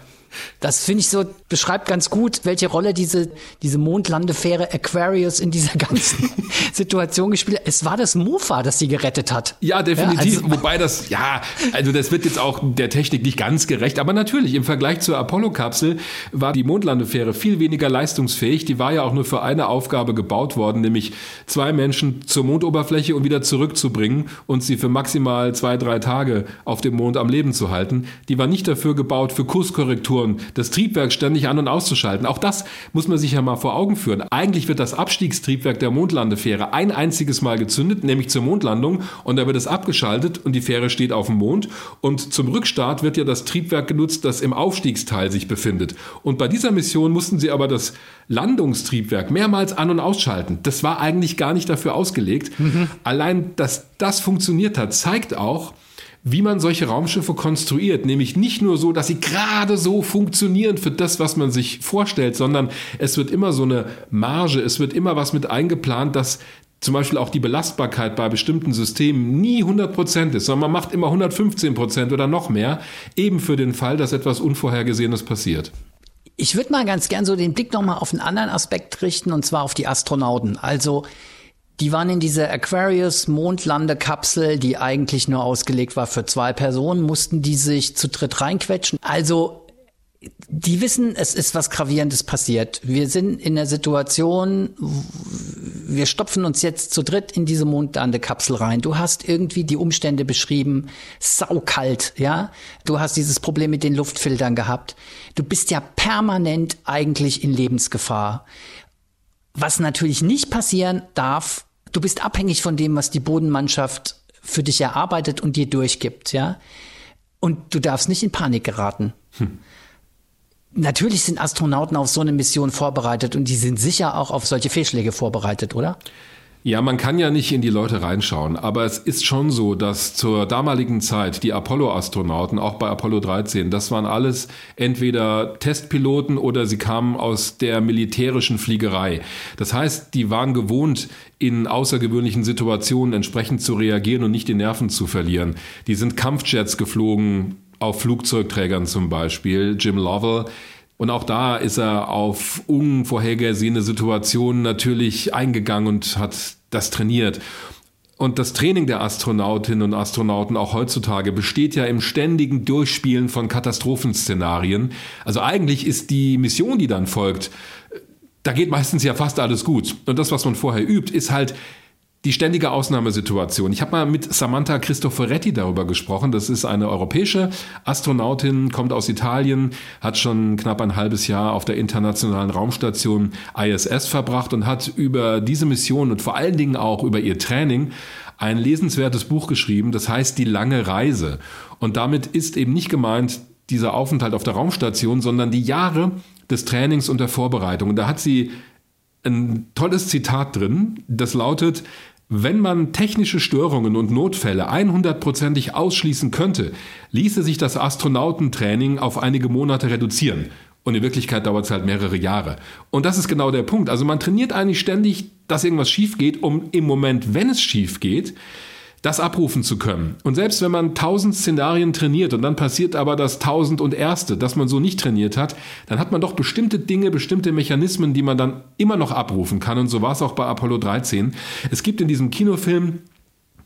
Das finde ich so, beschreibt ganz gut, welche Rolle diese, diese Mondlandefähre Aquarius in dieser ganzen Situation gespielt hat. Es war das Mofa, das sie gerettet hat. Ja, definitiv. Ja, also, Wobei das, ja, also das wird jetzt auch der Technik nicht ganz gerecht. Aber natürlich, im Vergleich zur Apollo-Kapsel war die Mondlandefähre viel weniger leistungsfähig. Die war ja auch nur für eine Aufgabe gebaut worden, nämlich zwei Menschen zur Mondoberfläche und wieder zurückzubringen und sie für maximal zwei, drei Tage auf dem Mond am Leben zu halten. Die war nicht dafür gebaut für Kurskorrekturen Temperaturen, das Triebwerk ständig an- und auszuschalten. Auch das muss man sich ja mal vor Augen führen. Eigentlich wird das Abstiegstriebwerk der Mondlandefähre ein einziges Mal gezündet, nämlich zur Mondlandung, und da wird es abgeschaltet und die Fähre steht auf dem Mond. Und zum Rückstart wird ja das Triebwerk genutzt, das im Aufstiegsteil sich befindet. Und bei dieser Mission mussten sie aber das Landungstriebwerk mehrmals an- und ausschalten. Das war eigentlich gar nicht dafür ausgelegt. Mhm. Allein, dass das funktioniert hat, zeigt auch, wie man solche Raumschiffe konstruiert, nämlich nicht nur so, dass sie gerade so funktionieren für das, was man sich vorstellt, sondern es wird immer so eine Marge, es wird immer was mit eingeplant, dass zum Beispiel auch die Belastbarkeit bei bestimmten Systemen nie 100% ist, sondern man macht immer 115% oder noch mehr, eben für den Fall, dass etwas Unvorhergesehenes passiert. Ich würde mal ganz gern so den Blick nochmal auf einen anderen Aspekt richten, und zwar auf die Astronauten. Also die waren in dieser Aquarius Mondlandekapsel, die eigentlich nur ausgelegt war für zwei Personen, mussten die sich zu dritt reinquetschen. Also die wissen, es ist was Gravierendes passiert. Wir sind in der Situation, wir stopfen uns jetzt zu dritt in diese Mondlandekapsel rein. Du hast irgendwie die Umstände beschrieben, saukalt, ja. Du hast dieses Problem mit den Luftfiltern gehabt. Du bist ja permanent eigentlich in Lebensgefahr. Was natürlich nicht passieren darf, du bist abhängig von dem, was die Bodenmannschaft für dich erarbeitet und dir durchgibt, ja. Und du darfst nicht in Panik geraten. Hm. Natürlich sind Astronauten auf so eine Mission vorbereitet und die sind sicher auch auf solche Fehlschläge vorbereitet, oder? Ja, man kann ja nicht in die Leute reinschauen, aber es ist schon so, dass zur damaligen Zeit die Apollo-Astronauten, auch bei Apollo 13, das waren alles entweder Testpiloten oder sie kamen aus der militärischen Fliegerei. Das heißt, die waren gewohnt, in außergewöhnlichen Situationen entsprechend zu reagieren und nicht die Nerven zu verlieren. Die sind Kampfjets geflogen, auf Flugzeugträgern zum Beispiel. Jim Lovell und auch da ist er auf unvorhergesehene Situationen natürlich eingegangen und hat das trainiert. Und das Training der Astronautinnen und Astronauten auch heutzutage besteht ja im ständigen Durchspielen von Katastrophenszenarien. Also eigentlich ist die Mission, die dann folgt, da geht meistens ja fast alles gut. Und das, was man vorher übt, ist halt die ständige Ausnahmesituation. Ich habe mal mit Samantha Cristoforetti darüber gesprochen. Das ist eine europäische Astronautin, kommt aus Italien, hat schon knapp ein halbes Jahr auf der internationalen Raumstation ISS verbracht und hat über diese Mission und vor allen Dingen auch über ihr Training ein lesenswertes Buch geschrieben, das heißt Die lange Reise. Und damit ist eben nicht gemeint dieser Aufenthalt auf der Raumstation, sondern die Jahre des Trainings und der Vorbereitung. Und da hat sie ein tolles Zitat drin, das lautet, wenn man technische Störungen und Notfälle 100%ig ausschließen könnte, ließe sich das Astronautentraining auf einige Monate reduzieren. Und in Wirklichkeit dauert es halt mehrere Jahre. Und das ist genau der Punkt. Also man trainiert eigentlich ständig, dass irgendwas schief geht, um im Moment, wenn es schief geht, das abrufen zu können. Und selbst wenn man tausend Szenarien trainiert und dann passiert aber das tausend und erste, das man so nicht trainiert hat, dann hat man doch bestimmte Dinge, bestimmte Mechanismen, die man dann immer noch abrufen kann. Und so war es auch bei Apollo 13. Es gibt in diesem Kinofilm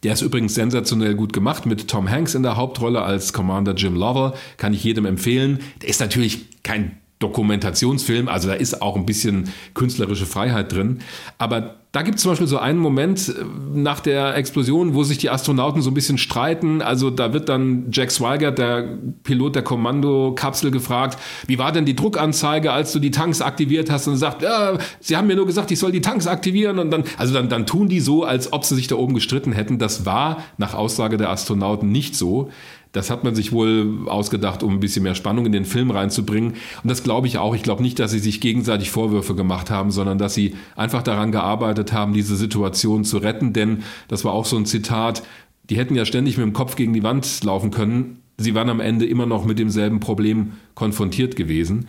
der ist übrigens sensationell gut gemacht mit Tom Hanks in der Hauptrolle als Commander Jim Lovell. Kann ich jedem empfehlen. Der ist natürlich kein Dokumentationsfilm, also da ist auch ein bisschen künstlerische Freiheit drin. Aber da gibt es zum Beispiel so einen Moment äh, nach der Explosion, wo sich die Astronauten so ein bisschen streiten. Also da wird dann Jack Swigert, der Pilot der Kommandokapsel, gefragt, wie war denn die Druckanzeige, als du die Tanks aktiviert hast? Und sagt, ja, sie haben mir nur gesagt, ich soll die Tanks aktivieren. Und dann, also dann, dann tun die so, als ob sie sich da oben gestritten hätten. Das war nach Aussage der Astronauten nicht so. Das hat man sich wohl ausgedacht, um ein bisschen mehr Spannung in den Film reinzubringen. Und das glaube ich auch. Ich glaube nicht, dass sie sich gegenseitig Vorwürfe gemacht haben, sondern dass sie einfach daran gearbeitet haben, diese Situation zu retten. Denn das war auch so ein Zitat, die hätten ja ständig mit dem Kopf gegen die Wand laufen können. Sie waren am Ende immer noch mit demselben Problem konfrontiert gewesen.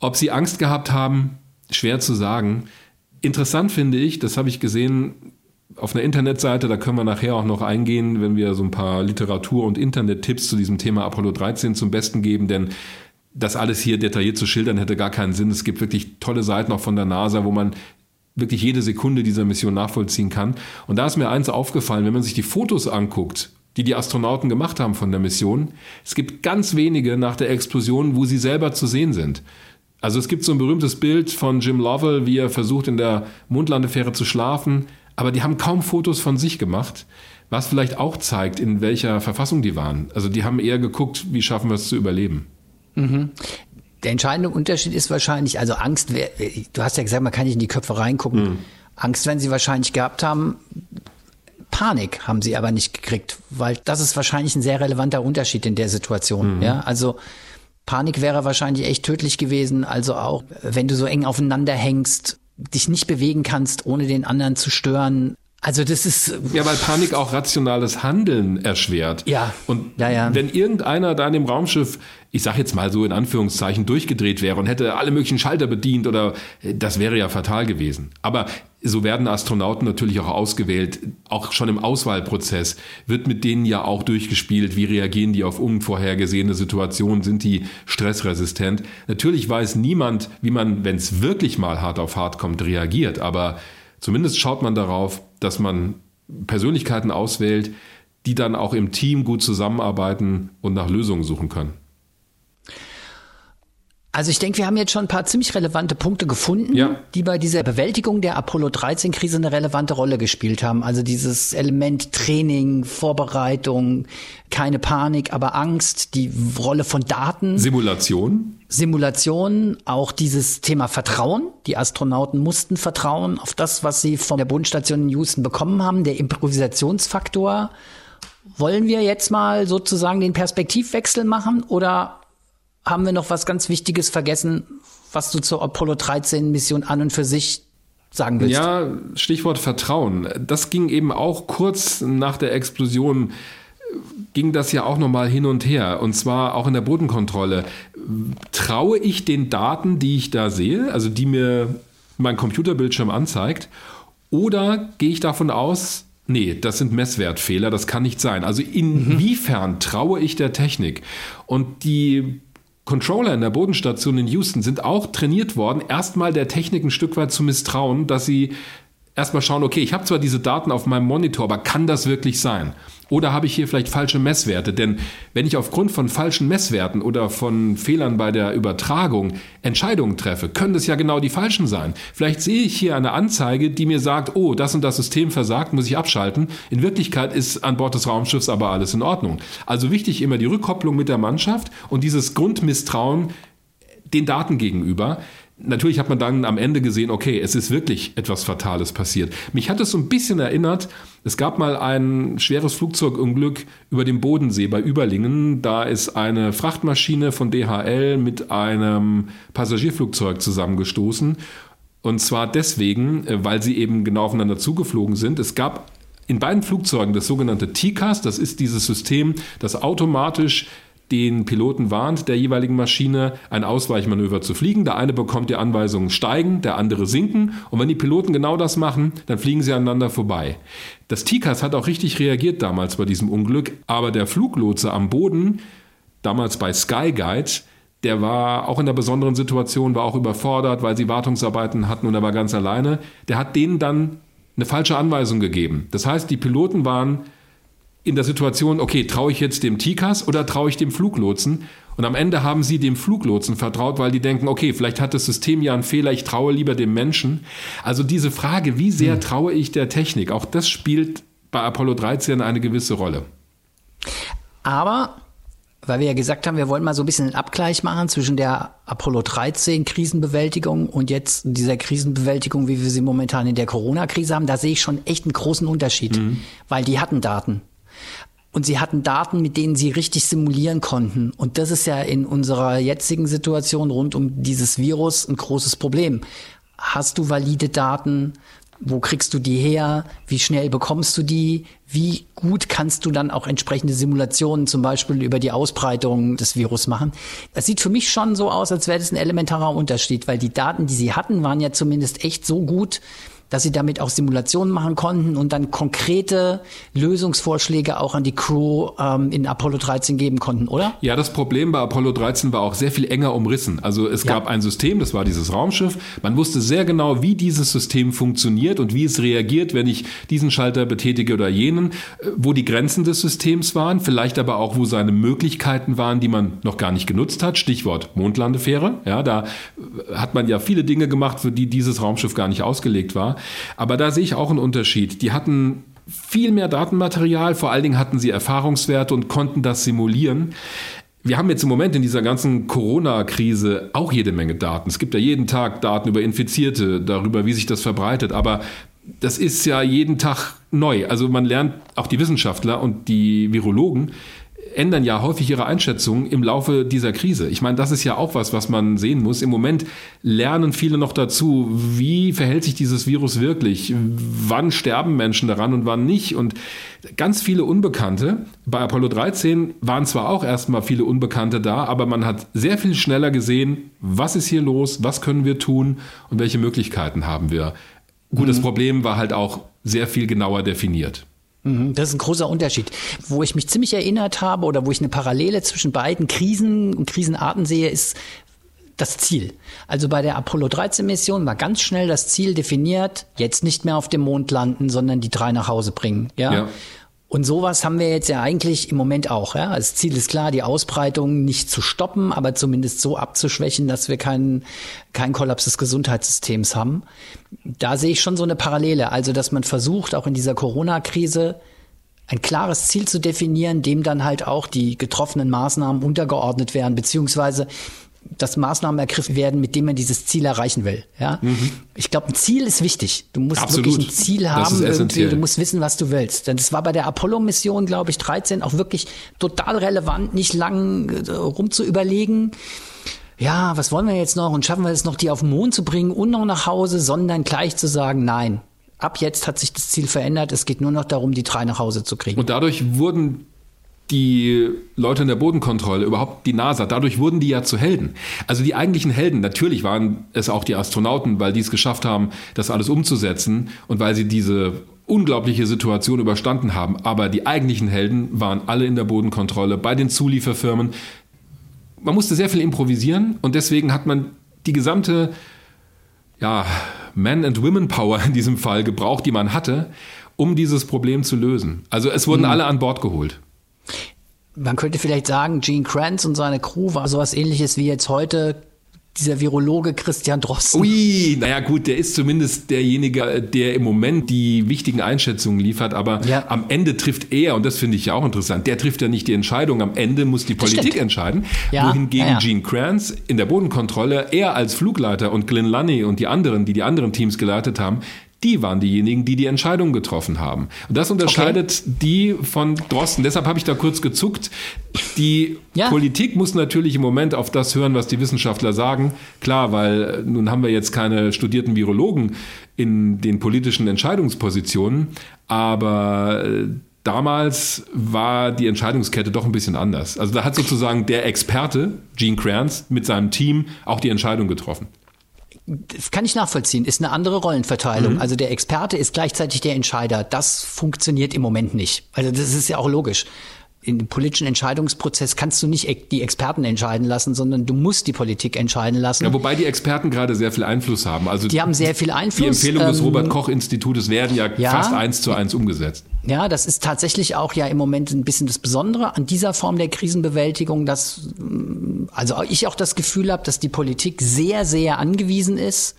Ob sie Angst gehabt haben, schwer zu sagen. Interessant finde ich, das habe ich gesehen, auf einer Internetseite, da können wir nachher auch noch eingehen, wenn wir so ein paar Literatur- und Internet-Tipps zu diesem Thema Apollo 13 zum Besten geben, denn das alles hier detailliert zu schildern hätte gar keinen Sinn. Es gibt wirklich tolle Seiten auch von der NASA, wo man wirklich jede Sekunde dieser Mission nachvollziehen kann. Und da ist mir eins aufgefallen, wenn man sich die Fotos anguckt, die die Astronauten gemacht haben von der Mission, es gibt ganz wenige nach der Explosion, wo sie selber zu sehen sind. Also es gibt so ein berühmtes Bild von Jim Lovell, wie er versucht in der Mondlandefähre zu schlafen aber die haben kaum Fotos von sich gemacht, was vielleicht auch zeigt, in welcher Verfassung die waren. Also die haben eher geguckt, wie schaffen wir es zu überleben. Mhm. Der entscheidende Unterschied ist wahrscheinlich, also Angst, du hast ja gesagt, man kann nicht in die Köpfe reingucken. Mhm. Angst werden sie wahrscheinlich gehabt haben. Panik haben sie aber nicht gekriegt, weil das ist wahrscheinlich ein sehr relevanter Unterschied in der Situation. Mhm. Ja, also Panik wäre wahrscheinlich echt tödlich gewesen. Also auch, wenn du so eng aufeinander hängst, dich nicht bewegen kannst, ohne den anderen zu stören. Also das ist ja, weil Panik auch rationales Handeln erschwert. Ja. Und ja, ja. wenn irgendeiner da in dem Raumschiff, ich sag jetzt mal so in Anführungszeichen, durchgedreht wäre und hätte alle möglichen Schalter bedient oder das wäre ja fatal gewesen. Aber so werden Astronauten natürlich auch ausgewählt. Auch schon im Auswahlprozess wird mit denen ja auch durchgespielt. Wie reagieren die auf unvorhergesehene Situationen? Sind die stressresistent? Natürlich weiß niemand, wie man, wenn es wirklich mal hart auf hart kommt, reagiert. Aber Zumindest schaut man darauf, dass man Persönlichkeiten auswählt, die dann auch im Team gut zusammenarbeiten und nach Lösungen suchen können. Also ich denke, wir haben jetzt schon ein paar ziemlich relevante Punkte gefunden, ja. die bei dieser Bewältigung der Apollo 13 Krise eine relevante Rolle gespielt haben. Also dieses Element Training, Vorbereitung, keine Panik, aber Angst, die Rolle von Daten. Simulation. Simulation, auch dieses Thema Vertrauen. Die Astronauten mussten vertrauen auf das, was sie von der Bodenstation in Houston bekommen haben, der Improvisationsfaktor. Wollen wir jetzt mal sozusagen den Perspektivwechsel machen oder haben wir noch was ganz Wichtiges vergessen, was du zur Apollo 13 Mission an und für sich sagen willst? Ja, Stichwort Vertrauen. Das ging eben auch kurz nach der Explosion ging das ja auch nochmal hin und her. Und zwar auch in der Bodenkontrolle. Traue ich den Daten, die ich da sehe, also die mir mein Computerbildschirm anzeigt, oder gehe ich davon aus, nee, das sind Messwertfehler, das kann nicht sein. Also inwiefern mhm. traue ich der Technik? Und die Controller in der Bodenstation in Houston sind auch trainiert worden, erstmal der Technik ein Stück weit zu misstrauen, dass sie erstmal schauen, okay, ich habe zwar diese Daten auf meinem Monitor, aber kann das wirklich sein? Oder habe ich hier vielleicht falsche Messwerte? Denn wenn ich aufgrund von falschen Messwerten oder von Fehlern bei der Übertragung Entscheidungen treffe, können das ja genau die falschen sein. Vielleicht sehe ich hier eine Anzeige, die mir sagt, oh, das und das System versagt, muss ich abschalten. In Wirklichkeit ist an Bord des Raumschiffs aber alles in Ordnung. Also wichtig immer die Rückkopplung mit der Mannschaft und dieses Grundmisstrauen den Daten gegenüber natürlich hat man dann am Ende gesehen, okay, es ist wirklich etwas Fatales passiert. Mich hat es so ein bisschen erinnert, es gab mal ein schweres Flugzeugunglück über dem Bodensee bei Überlingen. Da ist eine Frachtmaschine von DHL mit einem Passagierflugzeug zusammengestoßen. Und zwar deswegen, äh, weil sie eben genau aufeinander zugeflogen sind. Es gab in beiden Flugzeugen das sogenannte TCAS, das ist dieses System, das automatisch den Piloten warnt, der jeweiligen Maschine ein Ausweichmanöver zu fliegen. Der eine bekommt die Anweisung steigen, der andere sinken. Und wenn die Piloten genau das machen, dann fliegen sie aneinander vorbei. Das TICAS hat auch richtig reagiert damals bei diesem Unglück, aber der Fluglotse am Boden, damals bei Skyguide, der war auch in der besonderen Situation, war auch überfordert, weil sie Wartungsarbeiten hatten und er war ganz alleine. Der hat denen dann eine falsche Anweisung gegeben. Das heißt, die Piloten waren in der Situation, okay, traue ich jetzt dem TICAS oder traue ich dem Fluglotsen? Und am Ende haben sie dem Fluglotsen vertraut, weil die denken, okay, vielleicht hat das System ja einen Fehler, ich traue lieber dem Menschen. Also diese Frage, wie sehr hm. traue ich der Technik, auch das spielt bei Apollo 13 eine gewisse Rolle. Aber weil wir ja gesagt haben, wir wollen mal so ein bisschen einen Abgleich machen zwischen der Apollo 13 Krisenbewältigung und jetzt dieser Krisenbewältigung, wie wir sie momentan in der Corona-Krise haben, da sehe ich schon echt einen großen Unterschied, mhm. weil die hatten Daten. Und sie hatten Daten, mit denen sie richtig simulieren konnten. Und das ist ja in unserer jetzigen Situation rund um dieses Virus ein großes Problem. Hast du valide Daten? Wo kriegst du die her? Wie schnell bekommst du die? Wie gut kannst du dann auch entsprechende Simulationen zum Beispiel über die Ausbreitung des Virus machen? Das sieht für mich schon so aus, als wäre das ein elementarer Unterschied, weil die Daten, die sie hatten, waren ja zumindest echt so gut, dass sie damit auch Simulationen machen konnten und dann konkrete Lösungsvorschläge auch an die Crew ähm, in Apollo 13 geben konnten, oder? Ja, das Problem bei Apollo 13 war auch sehr viel enger umrissen. Also es ja. gab ein System, das war dieses Raumschiff. Man wusste sehr genau, wie dieses System funktioniert und wie es reagiert, wenn ich diesen Schalter betätige oder jenen, äh, wo die Grenzen des Systems waren, vielleicht aber auch, wo seine Möglichkeiten waren, die man noch gar nicht genutzt hat. Stichwort Mondlandefähre. Ja, da hat man ja viele Dinge gemacht, für die dieses Raumschiff gar nicht ausgelegt war. Aber da sehe ich auch einen Unterschied. Die hatten viel mehr Datenmaterial, vor allen Dingen hatten sie Erfahrungswerte und konnten das simulieren. Wir haben jetzt im Moment in dieser ganzen Corona-Krise auch jede Menge Daten. Es gibt ja jeden Tag Daten über Infizierte, darüber, wie sich das verbreitet. Aber das ist ja jeden Tag neu. Also man lernt, auch die Wissenschaftler und die Virologen ändern ja häufig ihre Einschätzungen im Laufe dieser Krise. Ich meine, das ist ja auch was, was man sehen muss. Im Moment lernen viele noch dazu, wie verhält sich dieses Virus wirklich? Wann sterben Menschen daran und wann nicht? Und ganz viele Unbekannte. Bei Apollo 13 waren zwar auch erstmal viele Unbekannte da, aber man hat sehr viel schneller gesehen, was ist hier los, was können wir tun und welche Möglichkeiten haben wir. Gut, mhm. das Problem war halt auch sehr viel genauer definiert. Mhm, das ist ein großer Unterschied. Wo ich mich ziemlich erinnert habe oder wo ich eine Parallele zwischen beiden Krisen und Krisenarten sehe, ist das Ziel. Also bei der Apollo 13 Mission war ganz schnell das Ziel definiert, jetzt nicht mehr auf dem Mond landen, sondern die drei nach Hause bringen. Ja. ja. Und sowas haben wir jetzt ja eigentlich im Moment auch. Ja? Das Ziel ist klar, die Ausbreitung nicht zu stoppen, aber zumindest so abzuschwächen, dass wir keinen kein Kollaps des Gesundheitssystems haben. Da sehe ich schon so eine Parallele. Also, dass man versucht, auch in dieser Corona-Krise ein klares Ziel zu definieren, dem dann halt auch die getroffenen Maßnahmen untergeordnet werden, beziehungsweise dass Maßnahmen ergriffen werden, mit denen man dieses Ziel erreichen will. Ja? Mhm. Ich glaube, ein Ziel ist wichtig. Du musst Absolut. wirklich ein Ziel haben, irgendwie. du musst wissen, was du willst. Denn das war bei der Apollo-Mission, glaube ich, 13 auch wirklich total relevant, nicht lang äh, rum zu überlegen. Ja, was wollen wir jetzt noch und schaffen wir es noch, die auf den Mond zu bringen und noch nach Hause, sondern gleich zu sagen, nein, ab jetzt hat sich das Ziel verändert. Es geht nur noch darum, die drei nach Hause zu kriegen. Und dadurch wurden die Leute in der Bodenkontrolle, überhaupt die NASA, dadurch wurden die ja zu Helden. Also die eigentlichen Helden, natürlich waren es auch die Astronauten, weil die es geschafft haben, das alles umzusetzen und weil sie diese unglaubliche Situation überstanden haben. Aber die eigentlichen Helden waren alle in der Bodenkontrolle, bei den Zulieferfirmen. Man musste sehr viel improvisieren und deswegen hat man die gesamte ja, Man- and Women-Power in diesem Fall gebraucht, die man hatte, um dieses Problem zu lösen. Also es wurden mhm. alle an Bord geholt. Man könnte vielleicht sagen, Gene Kranz und seine Crew war sowas ähnliches wie jetzt heute dieser Virologe Christian Drosten. Ui, naja gut, der ist zumindest derjenige, der im Moment die wichtigen Einschätzungen liefert, aber ja. am Ende trifft er, und das finde ich ja auch interessant, der trifft ja nicht die Entscheidung, am Ende muss die Politik entscheiden, ja. wohingegen ja, Gene Kranz in der Bodenkontrolle, er als Flugleiter und Glenn Lunny und die anderen, die die anderen Teams geleitet haben, die waren diejenigen, die die Entscheidung getroffen haben. Und das unterscheidet okay. die von Drosten. Deshalb habe ich da kurz gezuckt. Die ja. Politik muss natürlich im Moment auf das hören, was die Wissenschaftler sagen. Klar, weil äh, nun haben wir jetzt keine studierten Virologen in den politischen Entscheidungspositionen, aber äh, damals war die Entscheidungskette doch ein bisschen anders. Also da hat sozusagen der Experte, Gene Kranz, mit seinem Team auch die Entscheidung getroffen das kann ich nachvollziehen, ist eine andere Rollenverteilung. Mhm. Also der Experte ist gleichzeitig der Entscheider. Das funktioniert im Moment nicht. Also das ist ja auch logisch in dem politischen Entscheidungsprozess kannst du nicht die Experten entscheiden lassen, sondern du musst die Politik entscheiden lassen. Ja, wobei die Experten gerade sehr viel Einfluss haben. Also die haben sehr viel Einfluss. Die Empfehlungen des ähm, Robert Koch Institutes werden ja, ja, fast eins zu eins umgesetzt. Ja, das ist tatsächlich auch ja im Moment ein bisschen das Besondere an dieser Form der Krisenbewältigung, dass also ich auch das Gefühl habe, dass die Politik sehr, sehr angewiesen ist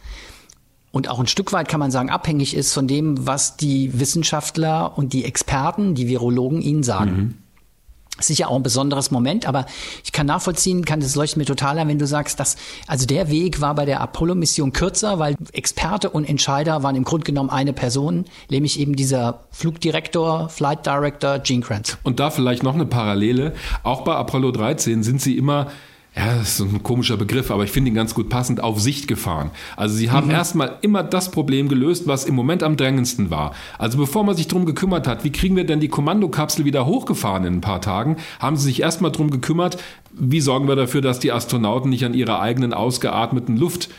und auch ein Stück weit kann man sagen abhängig ist von dem, was die Wissenschaftler und die Experten, die Virologen ihnen sagen. Mhm sicher auch ein besonderes Moment, aber ich kann nachvollziehen, kann das leuchtet mir total an, wenn du sagst, dass also der Weg war bei der Apollo-Mission kürzer, weil Experte und Entscheider waren im Grunde genommen eine Person, nämlich eben dieser Flugdirektor, Flight Director Gene Kranz. Und da vielleicht noch eine Parallele. Auch bei Apollo 13 sind sie immer ja, das ist ein komischer Begriff, aber ich finde ihn ganz gut passend, auf Sicht gefahren. Also sie haben mhm. erstmal immer das Problem gelöst, was im Moment am drängendsten war. Also bevor man sich drum gekümmert hat, wie kriegen wir denn die Kommandokapsel wieder hochgefahren in ein paar Tagen, haben sie sich erstmal drum gekümmert, wie sorgen wir dafür, dass die Astronauten nicht an ihrer eigenen ausgeatmeten Luft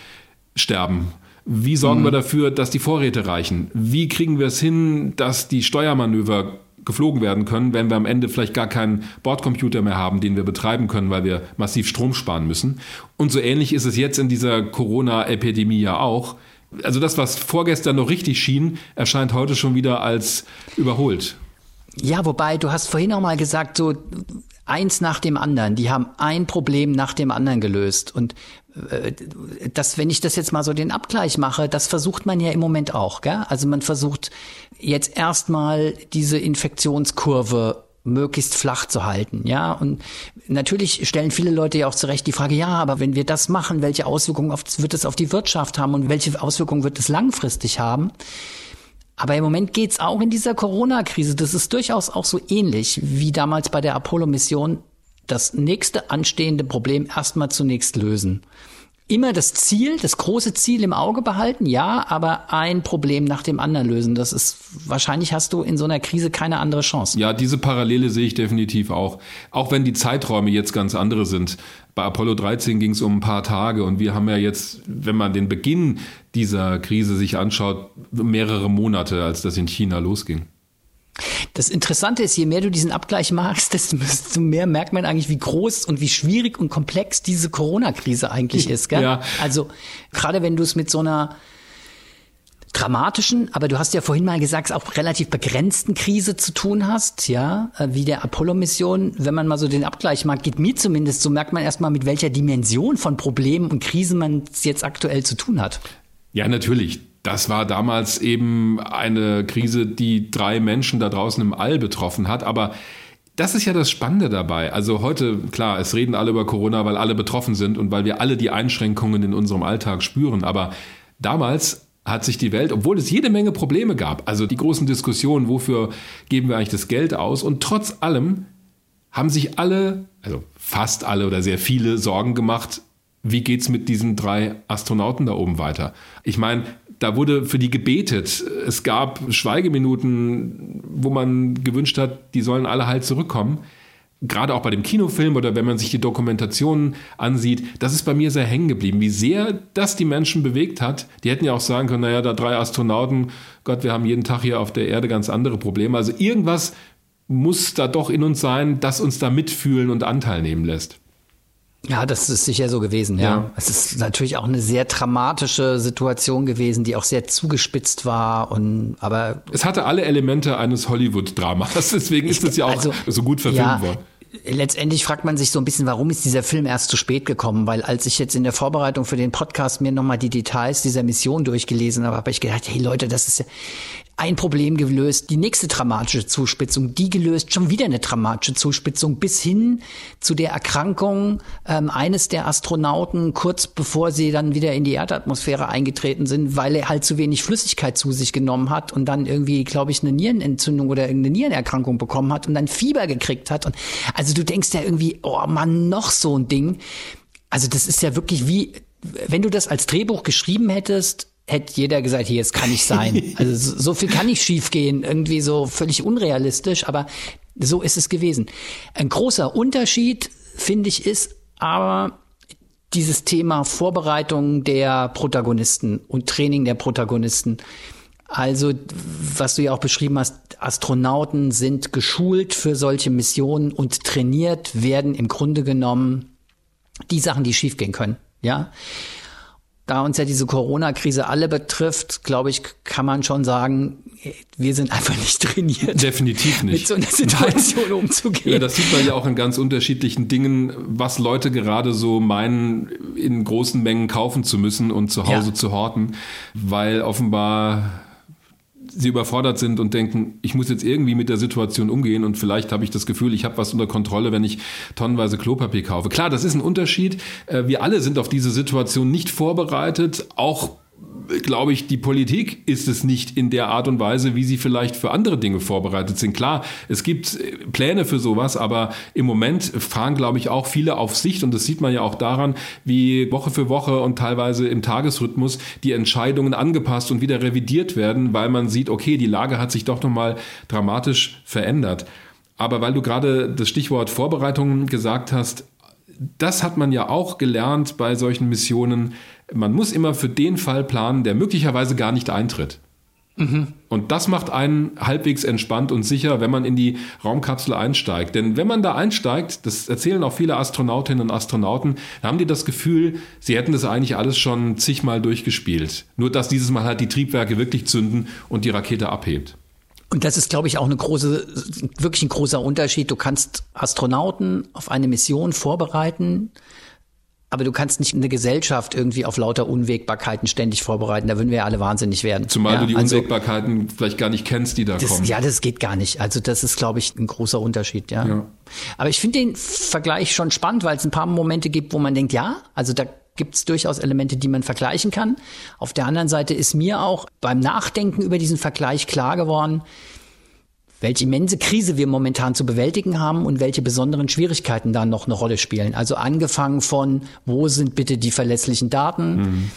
sterben. Wie sorgen mhm. wir dafür, dass die Vorräte reichen? Wie kriegen wir es hin, dass die Steuermanöver geflogen werden können, wenn wir am Ende vielleicht gar keinen Bordcomputer mehr haben, den wir betreiben können, weil wir massiv Strom sparen müssen. Und so ähnlich ist es jetzt in dieser Corona-Epidemie ja auch. Also das, was vorgestern noch richtig schien, erscheint heute schon wieder als überholt. Ja, wobei du hast vorhin auch mal gesagt, so eins nach dem anderen. Die haben ein Problem nach dem anderen gelöst. Und äh, das, wenn ich das jetzt mal so den Abgleich mache, das versucht man ja im Moment auch. Gell? Also man versucht jetzt erstmal diese Infektionskurve möglichst flach zu halten, ja. Und natürlich stellen viele Leute ja auch zurecht die Frage, ja, aber wenn wir das machen, welche Auswirkungen wird es auf die Wirtschaft haben und welche Auswirkungen wird es langfristig haben? Aber im Moment geht's auch in dieser Corona-Krise. Das ist durchaus auch so ähnlich wie damals bei der Apollo-Mission. Das nächste anstehende Problem erstmal zunächst lösen immer das Ziel, das große Ziel im Auge behalten, ja, aber ein Problem nach dem anderen lösen. Das ist, wahrscheinlich hast du in so einer Krise keine andere Chance. Ja, diese Parallele sehe ich definitiv auch. Auch wenn die Zeiträume jetzt ganz andere sind. Bei Apollo 13 ging es um ein paar Tage und wir haben ja jetzt, wenn man den Beginn dieser Krise sich anschaut, mehrere Monate, als das in China losging. Das Interessante ist, je mehr du diesen Abgleich machst, desto mehr merkt man eigentlich, wie groß und wie schwierig und komplex diese Corona-Krise eigentlich ist. Gell? Ja. Also gerade wenn du es mit so einer dramatischen, aber du hast ja vorhin mal gesagt, auch relativ begrenzten Krise zu tun hast, ja, äh, wie der Apollo-Mission. Wenn man mal so den Abgleich macht, geht mir zumindest, so merkt man erstmal, mit welcher Dimension von Problemen und Krisen man es jetzt aktuell zu tun hat. Ja, natürlich das war damals eben eine Krise, die drei Menschen da draußen im All betroffen hat. Aber das ist ja das Spannende dabei. Also heute, klar, es reden alle über Corona, weil alle betroffen sind und weil wir alle die Einschränkungen in unserem Alltag spüren. Aber damals hat sich die Welt, obwohl es jede Menge Probleme gab, also die großen Diskussionen, wofür geben wir eigentlich das Geld aus, und trotz allem haben sich alle, also fast alle oder sehr viele Sorgen gemacht, wie geht's mit diesen drei Astronauten da oben weiter? Ich meine, da wurde für die gebetet. Es gab Schweigeminuten, wo man gewünscht hat, die sollen alle halt zurückkommen. Gerade auch bei dem Kinofilm oder wenn man sich die Dokumentationen ansieht, das ist bei mir sehr hängen geblieben, wie sehr das die Menschen bewegt hat. Die hätten ja auch sagen können, naja, da drei Astronauten, Gott, wir haben jeden Tag hier auf der Erde ganz andere Probleme. Also irgendwas muss da doch in uns sein, das uns da mitfühlen und Anteil nehmen lässt. Ja, das ist sicher so gewesen, ja. Ja. Es ist natürlich auch eine sehr dramatische Situation gewesen, die auch sehr zugespitzt war und aber Es hatte alle Elemente eines Hollywood-Dramas, deswegen ist es ja auch also, so gut verfilmt ja, worden. Letztendlich fragt man sich so ein bisschen, warum ist dieser Film erst zu spät gekommen? Weil als ich jetzt in der Vorbereitung für den Podcast mir nochmal die Details dieser Mission durchgelesen habe, habe ich gedacht, hey Leute, das ist ja ein Problem gelöst, die nächste dramatische Zuspitzung, die gelöst, schon wieder eine dramatische Zuspitzung, bis hin zu der Erkrankung ähm, eines der Astronauten, kurz bevor sie dann wieder in die Erdatmosphäre eingetreten sind, weil er halt zu wenig Flüssigkeit zu sich genommen hat und dann irgendwie, glaube ich, eine Nierenentzündung oder irgendeine Nierenerkrankung bekommen hat und dann Fieber gekriegt hat. Und also du denkst ja irgendwie, oh Mann, noch so ein Ding. Also das ist ja wirklich wie, wenn du das als Drehbuch geschrieben hättest, hätte jeder gesagt, hier, es kann nicht sein. Also so so viel kann nicht schiefgehen, irgendwie so völlig unrealistisch, aber so ist es gewesen. Ein großer Unterschied, finde ich, ist aber dieses Thema Vorbereitung der Protagonisten und Training der Protagonisten. Also, was du ja auch beschrieben hast, Astronauten sind geschult für solche Missionen und trainiert werden im Grunde genommen die Sachen, die schiefgehen können. Ja. Da uns ja diese Corona-Krise alle betrifft, glaube ich, kann man schon sagen, wir sind einfach nicht trainiert. Definitiv nicht. Mit so einer Situation umzugehen. Ja, das sieht man ja auch in ganz unterschiedlichen Dingen, was Leute gerade so meinen, in großen Mengen kaufen zu müssen und zu Hause Ja. zu horten, weil offenbar sie überfordert sind und denken, ich muss jetzt irgendwie mit der Situation umgehen und vielleicht habe ich das Gefühl, ich habe was unter Kontrolle, wenn ich tonnenweise Klopapier kaufe. Klar, das ist ein Unterschied. Äh, Wir alle sind auf diese Situation nicht vorbereitet, auch glaube ich, die Politik ist es nicht in der Art und Weise, wie sie vielleicht für andere Dinge vorbereitet sind. Klar, es gibt äh, Pläne für sowas, aber im Moment fahren, glaube ich, auch viele auf Sicht und das sieht man ja auch daran, wie Woche für Woche und teilweise im Tagesrhythmus die Entscheidungen angepasst und wieder revidiert werden, weil man sieht, okay, die Lage hat sich doch nochmal dramatisch verändert. Aber weil du gerade das Stichwort Vorbereitung gesagt hast, das hat man ja auch gelernt bei solchen Missionen. Man muss immer für den Fall planen, der möglicherweise gar nicht eintritt. Und das macht einen halbwegs entspannt und sicher, wenn man in die Raumkapsel einsteigt. Denn wenn man da einsteigt, das erzählen auch viele Astronautinnen und Astronauten, haben die das Gefühl, sie hätten das eigentlich alles schon zigmal durchgespielt. Nur dass dieses Mal halt die Triebwerke wirklich zünden und die Rakete abhebt. Und das ist, glaube ich, auch eine große, wirklich ein großer Unterschied. Du kannst Astronauten auf eine Mission vorbereiten, aber du kannst nicht eine Gesellschaft irgendwie auf lauter Unwägbarkeiten ständig vorbereiten. Da würden wir ja alle wahnsinnig werden. Zumal ja, du die also Unwägbarkeiten vielleicht gar nicht kennst, die da das, kommen. Ja, das geht gar nicht. Also das ist, glaube ich, ein großer Unterschied, ja. Ja. Aber ich finde den Vergleich schon spannend, weil es ein paar Momente gibt, wo man denkt, ja, also da gibt es durchaus Elemente, die man vergleichen kann. Auf der anderen Seite ist mir auch beim Nachdenken über diesen Vergleich klar geworden, welche immense Krise wir momentan zu bewältigen haben und welche besonderen Schwierigkeiten da noch eine Rolle spielen. Also angefangen von, wo sind bitte die verlässlichen Daten,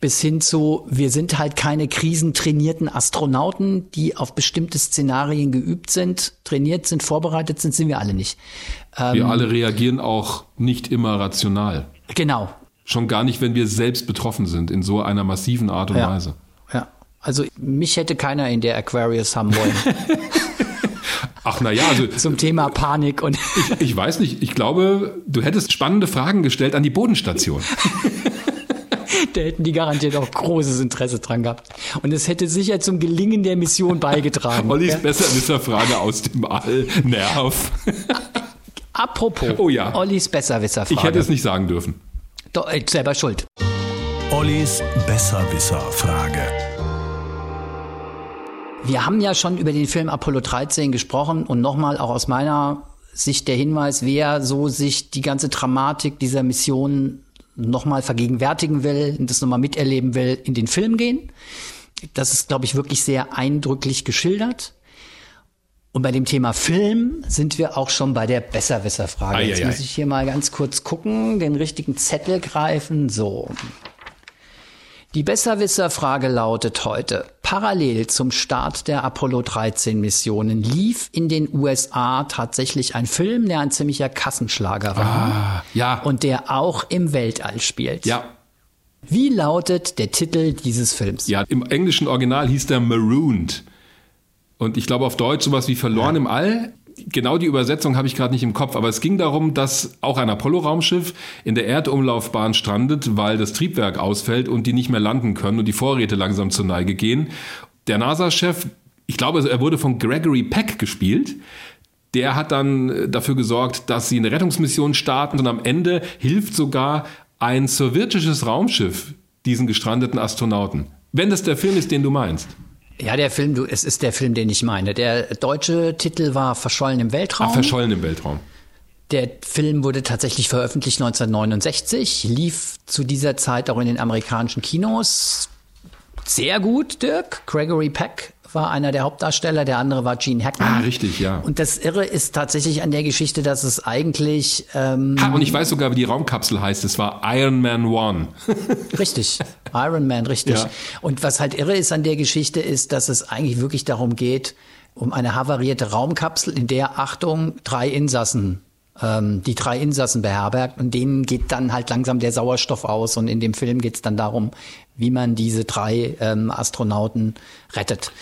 bis hin zu, wir sind halt keine krisentrainierten Astronauten, die auf bestimmte Szenarien geübt sind, trainiert sind, vorbereitet sind, sind wir alle nicht. Wir alle reagieren auch nicht immer rational. Genau. Schon gar nicht, wenn wir selbst betroffen sind, in so einer massiven Art und Ja. Weise. Ja. Also mich hätte keiner in der Aquarius haben wollen Ach na ja, also zum Thema Panik und ich weiß nicht, ich glaube, du hättest spannende Fragen gestellt an die Bodenstation. da hätten die garantiert auch großes Interesse dran gehabt. Und es hätte sicher zum Gelingen der Mission beigetragen. Ollis ja? Besserwisser-Frage aus dem All. Nerv. Apropos, Oh ja. Ollis Besserwisser-Frage. Ich hätte es nicht sagen dürfen. Doch, äh, selber schuld. Ollis Besserwisser-Frage. Wir haben ja schon über den Film Apollo 13 gesprochen und nochmal auch aus meiner Sicht der Hinweis, wer so sich die ganze Dramatik dieser Mission nochmal vergegenwärtigen will und das nochmal miterleben will, in den Film gehen. Das ist, glaube ich, wirklich sehr eindrücklich geschildert. Und bei dem Thema Film sind wir auch schon bei der Besserwisser-Frage. Jetzt muss ich hier mal ganz kurz gucken, den richtigen Zettel greifen. So. Die Besserwisser-Frage lautet heute, parallel zum Start der Apollo 13 Missionen lief in den USA tatsächlich ein Film, der ein ziemlicher Kassenschlager war Ah, ja. und der auch im Weltall spielt. ja. Wie lautet der Titel dieses Films? Ja, im englischen Original hieß der Marooned. Und ich glaube auf Deutsch sowas wie verloren im All. Genau die Übersetzung habe ich gerade nicht im Kopf, aber es ging darum, dass auch ein Apollo-Raumschiff in der Erdumlaufbahn strandet, weil das Triebwerk ausfällt und die nicht mehr landen können und die Vorräte langsam zur Neige gehen. Der NASA-Chef, ich glaube, er wurde von Gregory Peck gespielt. Der hat dann dafür gesorgt, dass sie eine Rettungsmission starten und am Ende hilft sogar ein sowjetisches Raumschiff diesen gestrandeten Astronauten. Wenn das der Film ist, den du meinst. Ja, der Film, du, es ist der Film, den ich meine. Der deutsche Titel war Verschollen im Weltraum. Ach, Verschollen im Weltraum. Der Film wurde tatsächlich veröffentlicht 1969, lief zu dieser Zeit auch in den amerikanischen Kinos. Sehr gut, Dirk. Gregory Peck war einer der Hauptdarsteller, der andere war Gene Hackman. Ah, richtig, ja. Und das Irre ist tatsächlich an der Geschichte, dass es eigentlich. Ähm, ha, und ich weiß sogar, wie die Raumkapsel heißt. Es war Iron Man One. richtig, Iron Man, richtig. Ja. Und was halt irre ist an der Geschichte, ist, dass es eigentlich wirklich darum geht, um eine havarierte Raumkapsel, in der, Achtung, drei Insassen ähm, die drei Insassen beherbergt und denen geht dann halt langsam der Sauerstoff aus und in dem Film geht es dann darum, wie man diese drei ähm, Astronauten rettet.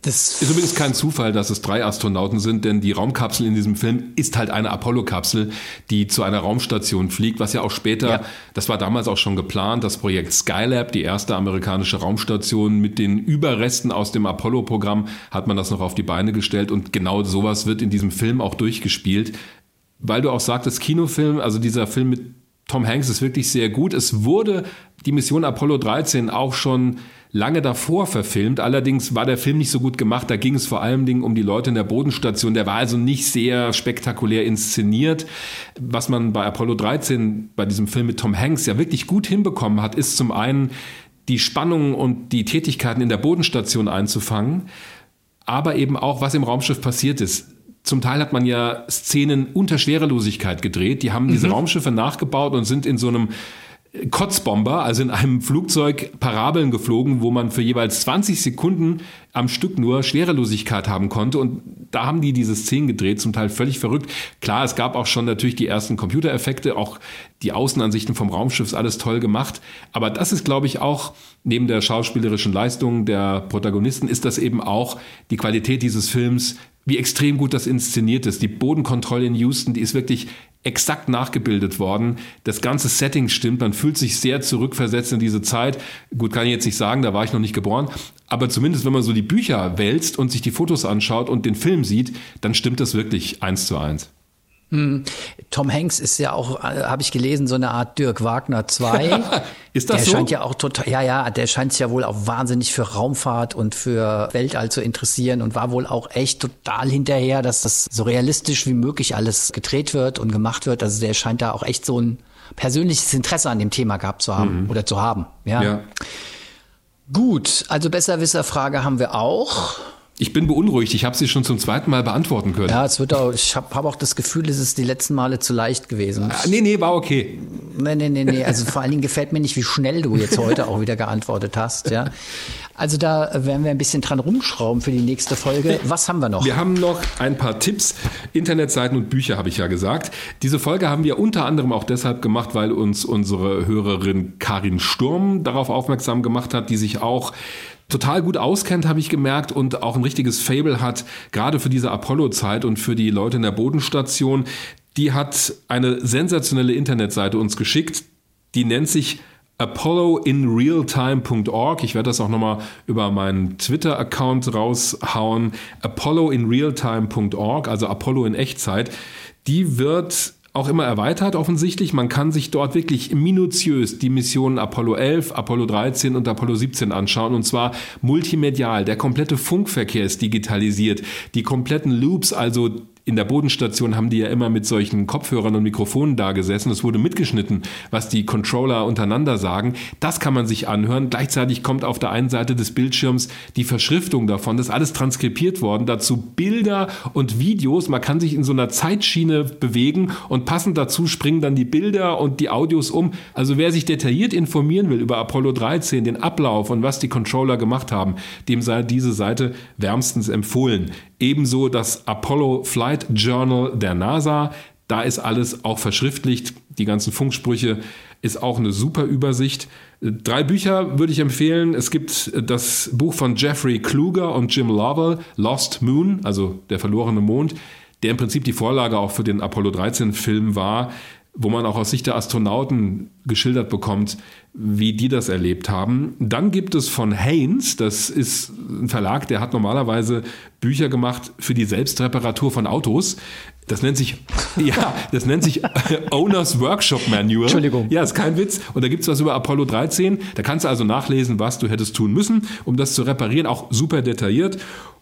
Das ist übrigens kein Zufall, dass es drei Astronauten sind, denn die Raumkapsel in diesem Film ist halt eine Apollo-Kapsel, die zu einer Raumstation fliegt, was ja auch später, ja. das war damals auch schon geplant, das Projekt Skylab, die erste amerikanische Raumstation mit den Überresten aus dem Apollo-Programm, hat man das noch auf die Beine gestellt und genau sowas wird in diesem Film auch durchgespielt. Weil du auch sagtest, Kinofilm, also dieser Film mit Tom Hanks ist wirklich sehr gut. Es wurde die Mission Apollo 13 auch schon lange davor verfilmt. Allerdings war der Film nicht so gut gemacht. Da ging es vor allen Dingen um die Leute in der Bodenstation. Der war also nicht sehr spektakulär inszeniert. Was man bei Apollo 13, bei diesem Film mit Tom Hanks ja wirklich gut hinbekommen hat, ist zum einen die Spannung und die Tätigkeiten in der Bodenstation einzufangen, aber eben auch, was im Raumschiff passiert ist. Zum Teil hat man ja Szenen unter Schwerelosigkeit gedreht. Die haben diese mhm. Raumschiffe nachgebaut und sind in so einem Kotzbomber, also in einem Flugzeug Parabeln geflogen, wo man für jeweils 20 Sekunden am Stück nur Schwerelosigkeit haben konnte. Und da haben die diese Szenen gedreht, zum Teil völlig verrückt. Klar, es gab auch schon natürlich die ersten Computereffekte, auch die Außenansichten vom Raumschiff, ist alles toll gemacht. Aber das ist, glaube ich, auch neben der schauspielerischen Leistung der Protagonisten, ist das eben auch die Qualität dieses Films, wie extrem gut das inszeniert ist. Die Bodenkontrolle in Houston, die ist wirklich exakt nachgebildet worden. Das ganze Setting stimmt, man fühlt sich sehr zurückversetzt in diese Zeit. Gut, kann ich jetzt nicht sagen, da war ich noch nicht geboren, aber zumindest wenn man so die Bücher wälzt und sich die Fotos anschaut und den Film sieht, dann stimmt das wirklich eins zu eins. Hm. Tom Hanks ist ja auch, äh, habe ich gelesen, so eine Art Dirk Wagner 2. ist das der so? scheint ja auch total, ja, ja, der scheint sich ja wohl auch wahnsinnig für Raumfahrt und für Weltall zu interessieren und war wohl auch echt total hinterher, dass das so realistisch wie möglich alles gedreht wird und gemacht wird. Also der scheint da auch echt so ein persönliches Interesse an dem Thema gehabt zu haben mhm. oder zu haben. Ja. ja. Gut, also Besserwisser-Frage haben wir auch. Ich bin beunruhigt. Ich habe sie schon zum zweiten Mal beantworten können. Ja, es wird auch, ich habe hab auch das Gefühl, es ist die letzten Male zu leicht gewesen. Ah, nee, nee, war okay. Nee, nee, nee, nee. Also vor allen Dingen gefällt mir nicht, wie schnell du jetzt heute auch wieder geantwortet hast. Ja. Also da werden wir ein bisschen dran rumschrauben für die nächste Folge. Was haben wir noch? Wir haben noch ein paar Tipps, Internetseiten und Bücher, habe ich ja gesagt. Diese Folge haben wir unter anderem auch deshalb gemacht, weil uns unsere Hörerin Karin Sturm darauf aufmerksam gemacht hat, die sich auch total gut auskennt, habe ich gemerkt, und auch ein richtiges Fable hat, gerade für diese Apollo-Zeit und für die Leute in der Bodenstation. Die hat eine sensationelle Internetseite uns geschickt, die nennt sich apolloinrealtime.org. Ich werde das auch nochmal über meinen Twitter-Account raushauen. apolloinrealtime.org, also Apollo in Echtzeit. Die wird auch immer erweitert offensichtlich. Man kann sich dort wirklich minutiös die Missionen Apollo 11, Apollo 13 und Apollo 17 anschauen und zwar multimedial. Der komplette Funkverkehr ist digitalisiert. Die kompletten Loops, also in der Bodenstation haben die ja immer mit solchen Kopfhörern und Mikrofonen da gesessen. Es wurde mitgeschnitten, was die Controller untereinander sagen. Das kann man sich anhören. Gleichzeitig kommt auf der einen Seite des Bildschirms die Verschriftung davon. Das ist alles transkribiert worden. Dazu Bilder und Videos. Man kann sich in so einer Zeitschiene bewegen und passend dazu springen dann die Bilder und die Audios um. Also wer sich detailliert informieren will über Apollo 13, den Ablauf und was die Controller gemacht haben, dem sei diese Seite wärmstens empfohlen. Ebenso das Apollo Flight Journal der NASA. Da ist alles auch verschriftlicht. Die ganzen Funksprüche ist auch eine super Übersicht. Drei Bücher würde ich empfehlen. Es gibt das Buch von Jeffrey Kluger und Jim Lovell, Lost Moon, also der verlorene Mond. der im Prinzip die Vorlage auch für den Apollo 13 Film war, wo man auch aus Sicht der Astronauten geschildert bekommt, wie die das erlebt haben. Dann gibt es von Haynes, das ist ein Verlag, der hat normalerweise Bücher gemacht für die Selbstreparatur von Autos. Das nennt sich, ja, das nennt sich Owners Workshop Manual. Entschuldigung. Ja, ist kein Witz. Und da gibt's was über Apollo 13. Da kannst du also nachlesen, was du hättest tun müssen, um das zu reparieren. Auch super detailliert.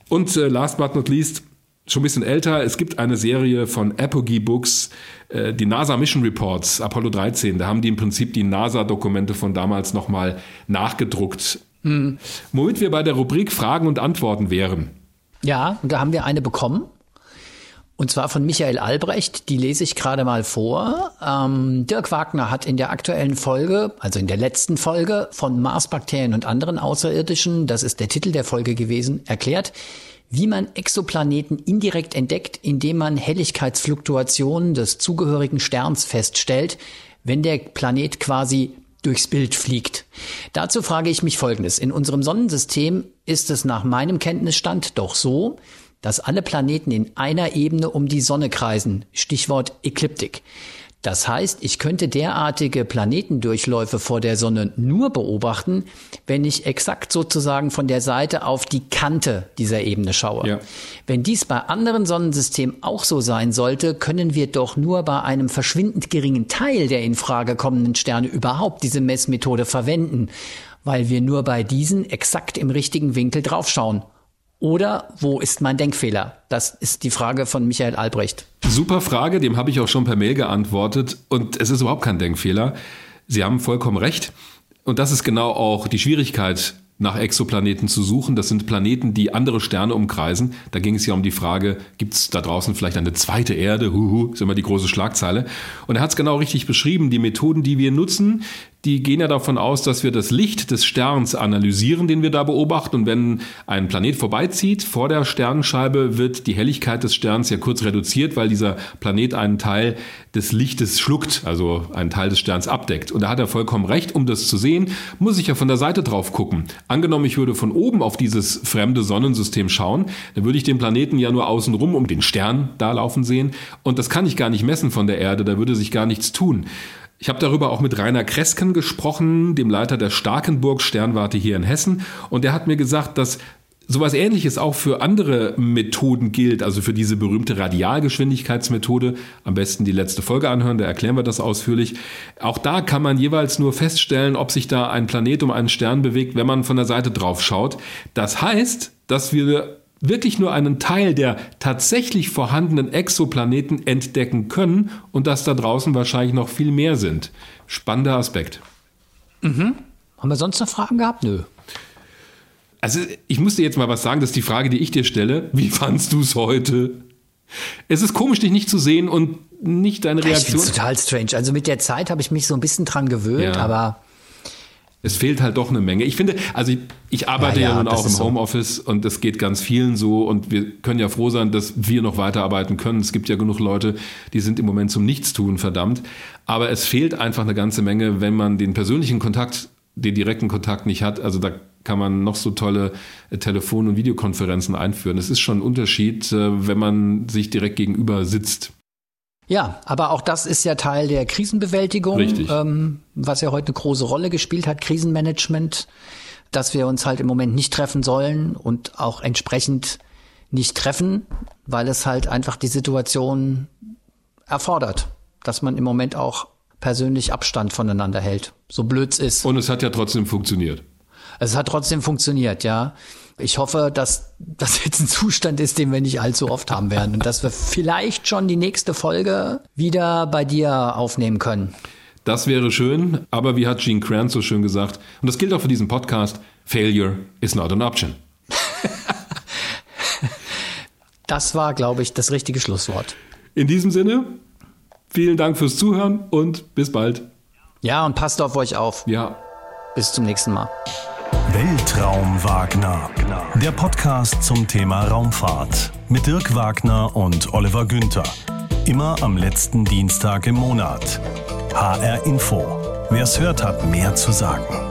Und äh, last but not least, schon ein bisschen älter. Es gibt eine Serie von Apogee Books, äh, die NASA Mission Reports, Apollo 13. Da haben die im Prinzip die NASA-Dokumente von damals nochmal nachgedruckt. Hm. Womit wir bei der Rubrik Fragen und Antworten wären. Ja, und da haben wir eine bekommen. Und zwar von Michael Albrecht, die lese ich gerade mal vor. Ähm, Dirk Wagner hat in der aktuellen Folge, also in der letzten Folge von Marsbakterien und anderen Außerirdischen, das ist der Titel der Folge gewesen, erklärt, wie man Exoplaneten indirekt entdeckt, indem man Helligkeitsfluktuationen des zugehörigen Sterns feststellt, wenn der Planet quasi durchs Bild fliegt. Dazu frage ich mich Folgendes. In unserem Sonnensystem ist es nach meinem Kenntnisstand doch so, dass alle Planeten in einer Ebene um die Sonne kreisen. Stichwort Ekliptik. Das heißt, ich könnte derartige Planetendurchläufe vor der Sonne nur beobachten, wenn ich exakt sozusagen von der Seite auf die Kante dieser Ebene schaue. Ja. Wenn dies bei anderen Sonnensystemen auch so sein sollte, können wir doch nur bei einem verschwindend geringen Teil der in Frage kommenden Sterne überhaupt diese Messmethode verwenden, weil wir nur bei diesen exakt im richtigen Winkel draufschauen. Oder wo ist mein Denkfehler? Das ist die Frage von Michael Albrecht. Super Frage, dem habe ich auch schon per Mail geantwortet und es ist überhaupt kein Denkfehler. Sie haben vollkommen recht. Und das ist genau auch die Schwierigkeit, nach Exoplaneten zu suchen. Das sind Planeten, die andere Sterne umkreisen. Da ging es ja um die Frage, gibt es da draußen vielleicht eine zweite Erde? Huhu, ist immer die große Schlagzeile. Und er hat es genau richtig beschrieben. Die Methoden, die wir nutzen, die gehen ja davon aus, dass wir das Licht des Sterns analysieren, den wir da beobachten. Und wenn ein Planet vorbeizieht vor der Sternenscheibe, wird die Helligkeit des Sterns ja kurz reduziert, weil dieser Planet einen Teil des Lichtes schluckt, also einen Teil des Sterns abdeckt. Und da hat er vollkommen recht. Um das zu sehen, muss ich ja von der Seite drauf gucken. Angenommen, ich würde von oben auf dieses fremde Sonnensystem schauen, dann würde ich den Planeten ja nur außenrum um den Stern da laufen sehen. Und das kann ich gar nicht messen von der Erde. Da würde sich gar nichts tun. Ich habe darüber auch mit Rainer Kresken gesprochen, dem Leiter der Starkenburg Sternwarte hier in Hessen. Und der hat mir gesagt, dass sowas ähnliches auch für andere Methoden gilt, also für diese berühmte Radialgeschwindigkeitsmethode. Am besten die letzte Folge anhören, da erklären wir das ausführlich. Auch da kann man jeweils nur feststellen, ob sich da ein Planet um einen Stern bewegt, wenn man von der Seite drauf schaut. Das heißt, dass wir wirklich nur einen Teil der tatsächlich vorhandenen Exoplaneten entdecken können und dass da draußen wahrscheinlich noch viel mehr sind. Spannender Aspekt. Mhm. Haben wir sonst noch Fragen gehabt? Nö. Also ich muss dir jetzt mal was sagen, das ist die Frage, die ich dir stelle. Wie fandst du es heute? Es ist komisch, dich nicht zu sehen und nicht deine Ich Reaktion. finde total strange. Also mit der Zeit habe ich mich so ein bisschen dran gewöhnt, Ja. aber Es fehlt halt doch eine Menge. Ich finde, also ich, ich arbeite Ja, ja, ja, nun auch im ist so. Homeoffice und es geht ganz vielen so und wir können ja froh sein, dass wir noch weiterarbeiten können. Es gibt ja genug Leute, die sind im Moment zum Nichtstun verdammt. Aber es fehlt einfach eine ganze Menge, wenn man den persönlichen Kontakt, den direkten Kontakt nicht hat. Also da kann man noch so tolle äh, Telefon- und Videokonferenzen einführen. Es ist schon ein Unterschied, äh, wenn man sich direkt gegenüber sitzt. Ja, aber auch das ist ja Teil der Krisenbewältigung, Richtig. ähm, was ja heute eine große Rolle gespielt hat, Krisenmanagement, dass wir uns halt im Moment nicht treffen sollen und auch entsprechend nicht treffen, weil es halt einfach die Situation erfordert, dass man im Moment auch persönlich Abstand voneinander hält. So blöd's ist. Und es hat ja trotzdem funktioniert. Es hat trotzdem funktioniert, ja. Ich hoffe, dass das jetzt ein Zustand ist, den wir nicht allzu oft haben werden und dass wir vielleicht schon die nächste Folge wieder bei dir aufnehmen können. Das wäre schön, aber wie hat Gene Kranz so schön gesagt, und das gilt auch für diesen Podcast, Failure is not an option. Das war, glaube ich, das richtige Schlusswort. In diesem Sinne, vielen Dank fürs Zuhören und bis bald. Ja, und passt auf euch auf. Ja, Bis zum nächsten Mal. Weltraum Wagner. Der Podcast zum Thema Raumfahrt mit Dirk Wagner und Oliver Günther. Immer am letzten Dienstag im Monat. HR Info. Wer es hört, hat mehr zu sagen.